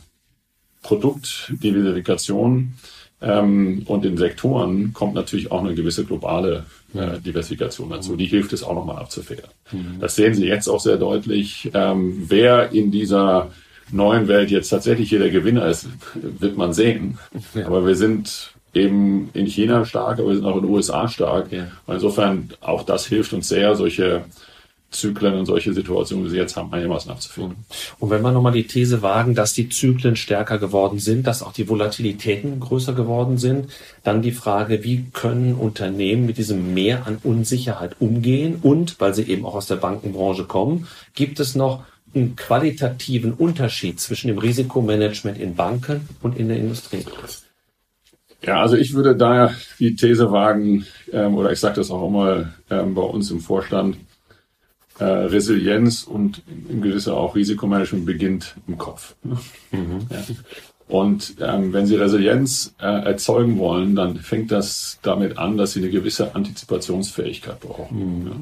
Produktdiversifikation ähm, und den Sektoren kommt natürlich auch eine gewisse globale äh, Diversifikation dazu. Die hilft es auch nochmal abzufedern. Mhm. Das sehen Sie jetzt auch sehr deutlich. Ähm, wer in dieser neuen Welt jetzt tatsächlich hier der Gewinner ist, wird man sehen. Ja. Aber wir sind eben in China stark, aber wir sind auch in den USA stark. Ja. insofern auch das hilft uns sehr, solche Zyklen und solche Situationen, wie sie jetzt haben, einigermaßen abzuführen. Und wenn wir nochmal die These wagen, dass die Zyklen stärker geworden sind, dass auch die Volatilitäten größer geworden sind, dann die Frage, wie können Unternehmen mit diesem Mehr an Unsicherheit umgehen? Und, weil sie eben auch aus der Bankenbranche kommen, gibt es noch einen qualitativen Unterschied zwischen dem Risikomanagement in Banken und in der Industrie? Ja, also ich würde da die These wagen, ähm, oder ich sage das auch immer ähm, bei uns im Vorstand, äh, Resilienz und im gewisser auch Risikomanagement beginnt im Kopf. Mhm. Ja. Und ähm, wenn Sie Resilienz äh, erzeugen wollen, dann fängt das damit an, dass Sie eine gewisse Antizipationsfähigkeit brauchen. Mhm. Ja.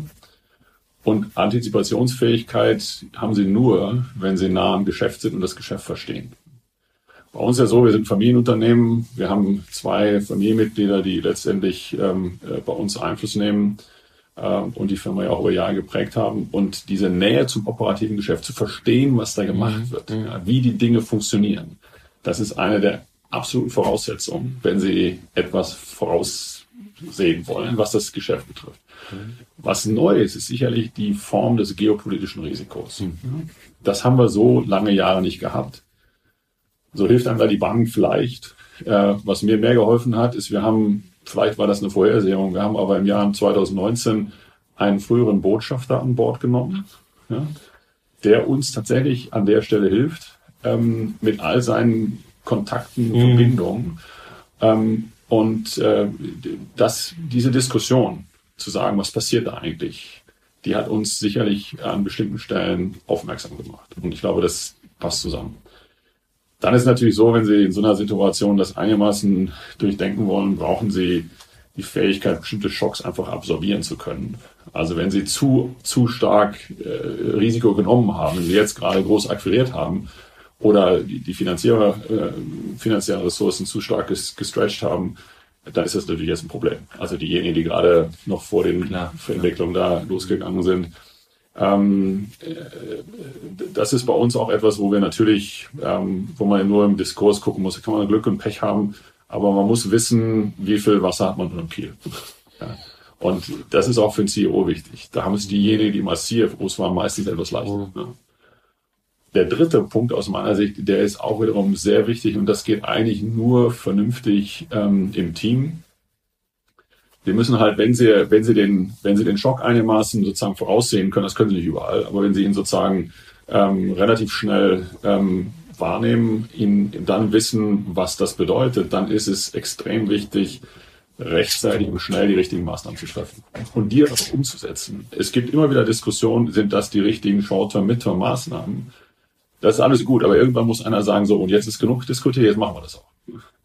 Und Antizipationsfähigkeit haben Sie nur, wenn Sie nah am Geschäft sind und das Geschäft verstehen. Bei uns ist ja so, wir sind Familienunternehmen. Wir haben zwei Familienmitglieder, die letztendlich ähm, äh, bei uns Einfluss nehmen äh, und die Firma ja auch über Jahre geprägt haben. Und diese Nähe zum operativen Geschäft, zu verstehen, was da gemacht mhm. wird, ja, wie die Dinge funktionieren, das ist eine der absoluten Voraussetzungen, wenn Sie etwas voraussehen wollen, was das Geschäft betrifft. Mhm. Was neu ist, ist sicherlich die Form des geopolitischen Risikos. Mhm. Das haben wir so lange Jahre nicht gehabt. So hilft einem da die Bank vielleicht. Äh, was mir mehr geholfen hat, ist, wir haben, vielleicht war das eine Vorhersehung, wir haben aber im Jahr 2019 einen früheren Botschafter an Bord genommen, ja, der uns tatsächlich an der Stelle hilft, ähm, mit all seinen Kontakten, mhm. Verbindungen. Ähm, und äh, das, diese Diskussion zu sagen, was passiert da eigentlich, die hat uns sicherlich an bestimmten Stellen aufmerksam gemacht. Und ich glaube, das passt zusammen. Dann ist natürlich so, wenn Sie in so einer Situation das einigermaßen durchdenken wollen, brauchen Sie die Fähigkeit, bestimmte Schocks einfach absorbieren zu können. Also wenn Sie zu, zu stark äh, Risiko genommen haben, wenn Sie jetzt gerade groß akquiriert haben oder die, die finanzielle, äh, finanziellen Ressourcen zu stark ges, gestretched haben, dann ist das natürlich jetzt ein Problem. Also diejenigen, die gerade noch vor den Klar, Entwicklungen da losgegangen sind, ähm, äh, das ist bei uns auch etwas, wo wir natürlich, ähm, wo man nur im Diskurs gucken muss, da kann man Glück und Pech haben, aber man muss wissen, wie viel Wasser hat man im Kiel. Ja. Und das ist auch für einen CEO wichtig. Da haben es diejenigen, die mal CFOs waren, meistens etwas leichter. Ja. Der dritte Punkt aus meiner Sicht, der ist auch wiederum sehr wichtig und das geht eigentlich nur vernünftig ähm, im Team. Sie müssen halt, wenn Sie, wenn Sie den, wenn Sie den Schock einigermaßen sozusagen voraussehen können, das können Sie nicht überall, aber wenn Sie ihn sozusagen ähm, relativ schnell ähm, wahrnehmen, ihn dann wissen, was das bedeutet, dann ist es extrem wichtig, rechtzeitig und schnell die richtigen Maßnahmen zu treffen und die auch umzusetzen. Es gibt immer wieder Diskussionen, sind das die richtigen Short-Term, Mid-Term-Maßnahmen? Das ist alles gut, aber irgendwann muss einer sagen, so, und jetzt ist genug diskutiert, jetzt machen wir das auch.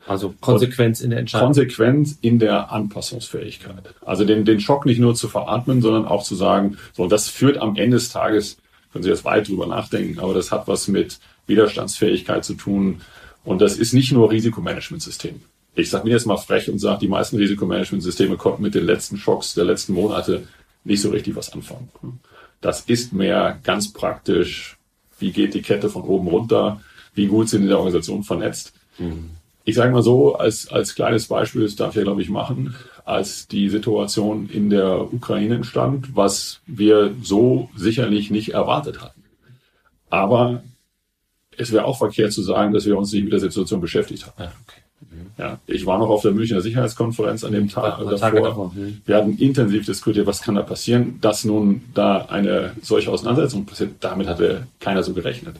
Also Konsequenz in der Entscheidung. Konsequenz in der Anpassungsfähigkeit. Also den, den Schock nicht nur zu veratmen, sondern auch zu sagen, so, das führt am Ende des Tages, können Sie jetzt weit drüber nachdenken, aber das hat was mit Widerstandsfähigkeit zu tun. Und das ist nicht nur Risikomanagementsystem. Ich sage mir jetzt mal frech und sage, die meisten Risikomanagementsysteme konnten mit den letzten Schocks der letzten Monate nicht so richtig was anfangen. Das ist mehr ganz praktisch. Wie geht die Kette von oben runter? Wie gut sind in der Organisation vernetzt? Mhm ich sage mal so, als, als kleines Beispiel, das darf ich, glaube ich, machen, als die Situation in der Ukraine entstand, was wir so sicherlich nicht erwartet hatten. Aber es wäre auch verkehrt zu sagen, dass wir uns nicht mit der Situation beschäftigt haben. Ja, okay. mhm. ja, ich war noch auf der Münchner Sicherheitskonferenz an dem Tag ja, davor. Mhm. Wir hatten intensiv diskutiert, was kann da passieren, dass nun da eine solche Auseinandersetzung passiert. Damit hatte keiner so gerechnet.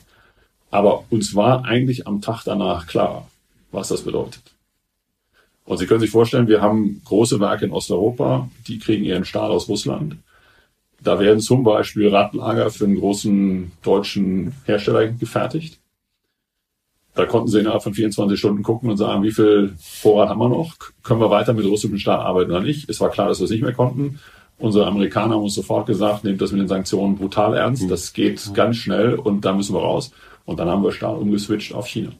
Aber uns war eigentlich am Tag danach klar, was das bedeutet. Und Sie können sich vorstellen, wir haben große Werke in Osteuropa, die kriegen ihren Stahl aus Russland. Da werden zum Beispiel Radlager für einen großen deutschen Hersteller gefertigt. Da konnten sie innerhalb von 24 Stunden gucken und sagen, wie viel Vorrat haben wir noch? Können wir weiter mit russischem Stahl arbeiten oder nicht? Es war klar, dass wir es nicht mehr konnten. Unsere Amerikaner haben uns sofort gesagt, nehmt das mit den Sanktionen brutal ernst. Das geht ganz schnell und da müssen wir raus. Und dann haben wir Stahl umgeswitcht auf China.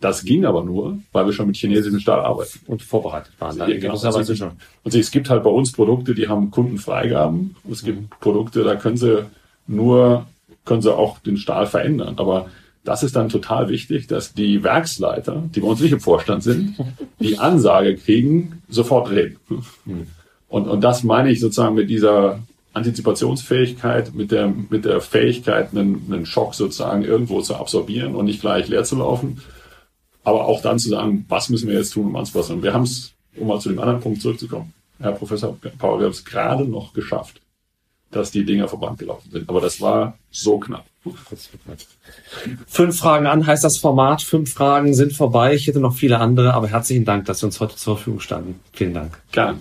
Das ging aber nur, weil wir schon mit chinesischem Stahl arbeiten. Und vorbereitet waren. Dann genau. also, schon. Und es gibt halt bei uns Produkte, die haben Kundenfreigaben. Es gibt mhm. Produkte, da können sie nur, können sie auch den Stahl verändern. Aber das ist dann total wichtig, dass die Werksleiter, die bei uns nicht im Vorstand sind, die Ansage kriegen, sofort reden. Mhm. Und, und das meine ich sozusagen mit dieser Antizipationsfähigkeit, mit der, mit der Fähigkeit, einen, einen Schock sozusagen irgendwo zu absorbieren und nicht gleich leer zu laufen. Aber auch dann zu sagen, was müssen wir jetzt tun, um anzupassen. Und wir haben es, um mal zu dem anderen Punkt zurückzukommen, Herr Professor Paul, wir haben es gerade noch geschafft, dass die Dinger verbrannt gelaufen sind. Aber das war so knapp. Fünf Fragen an heißt das Format. Fünf Fragen sind vorbei. Ich hätte noch viele andere, aber herzlichen Dank, dass Sie uns heute zur Verfügung standen. Vielen Dank. Gerne.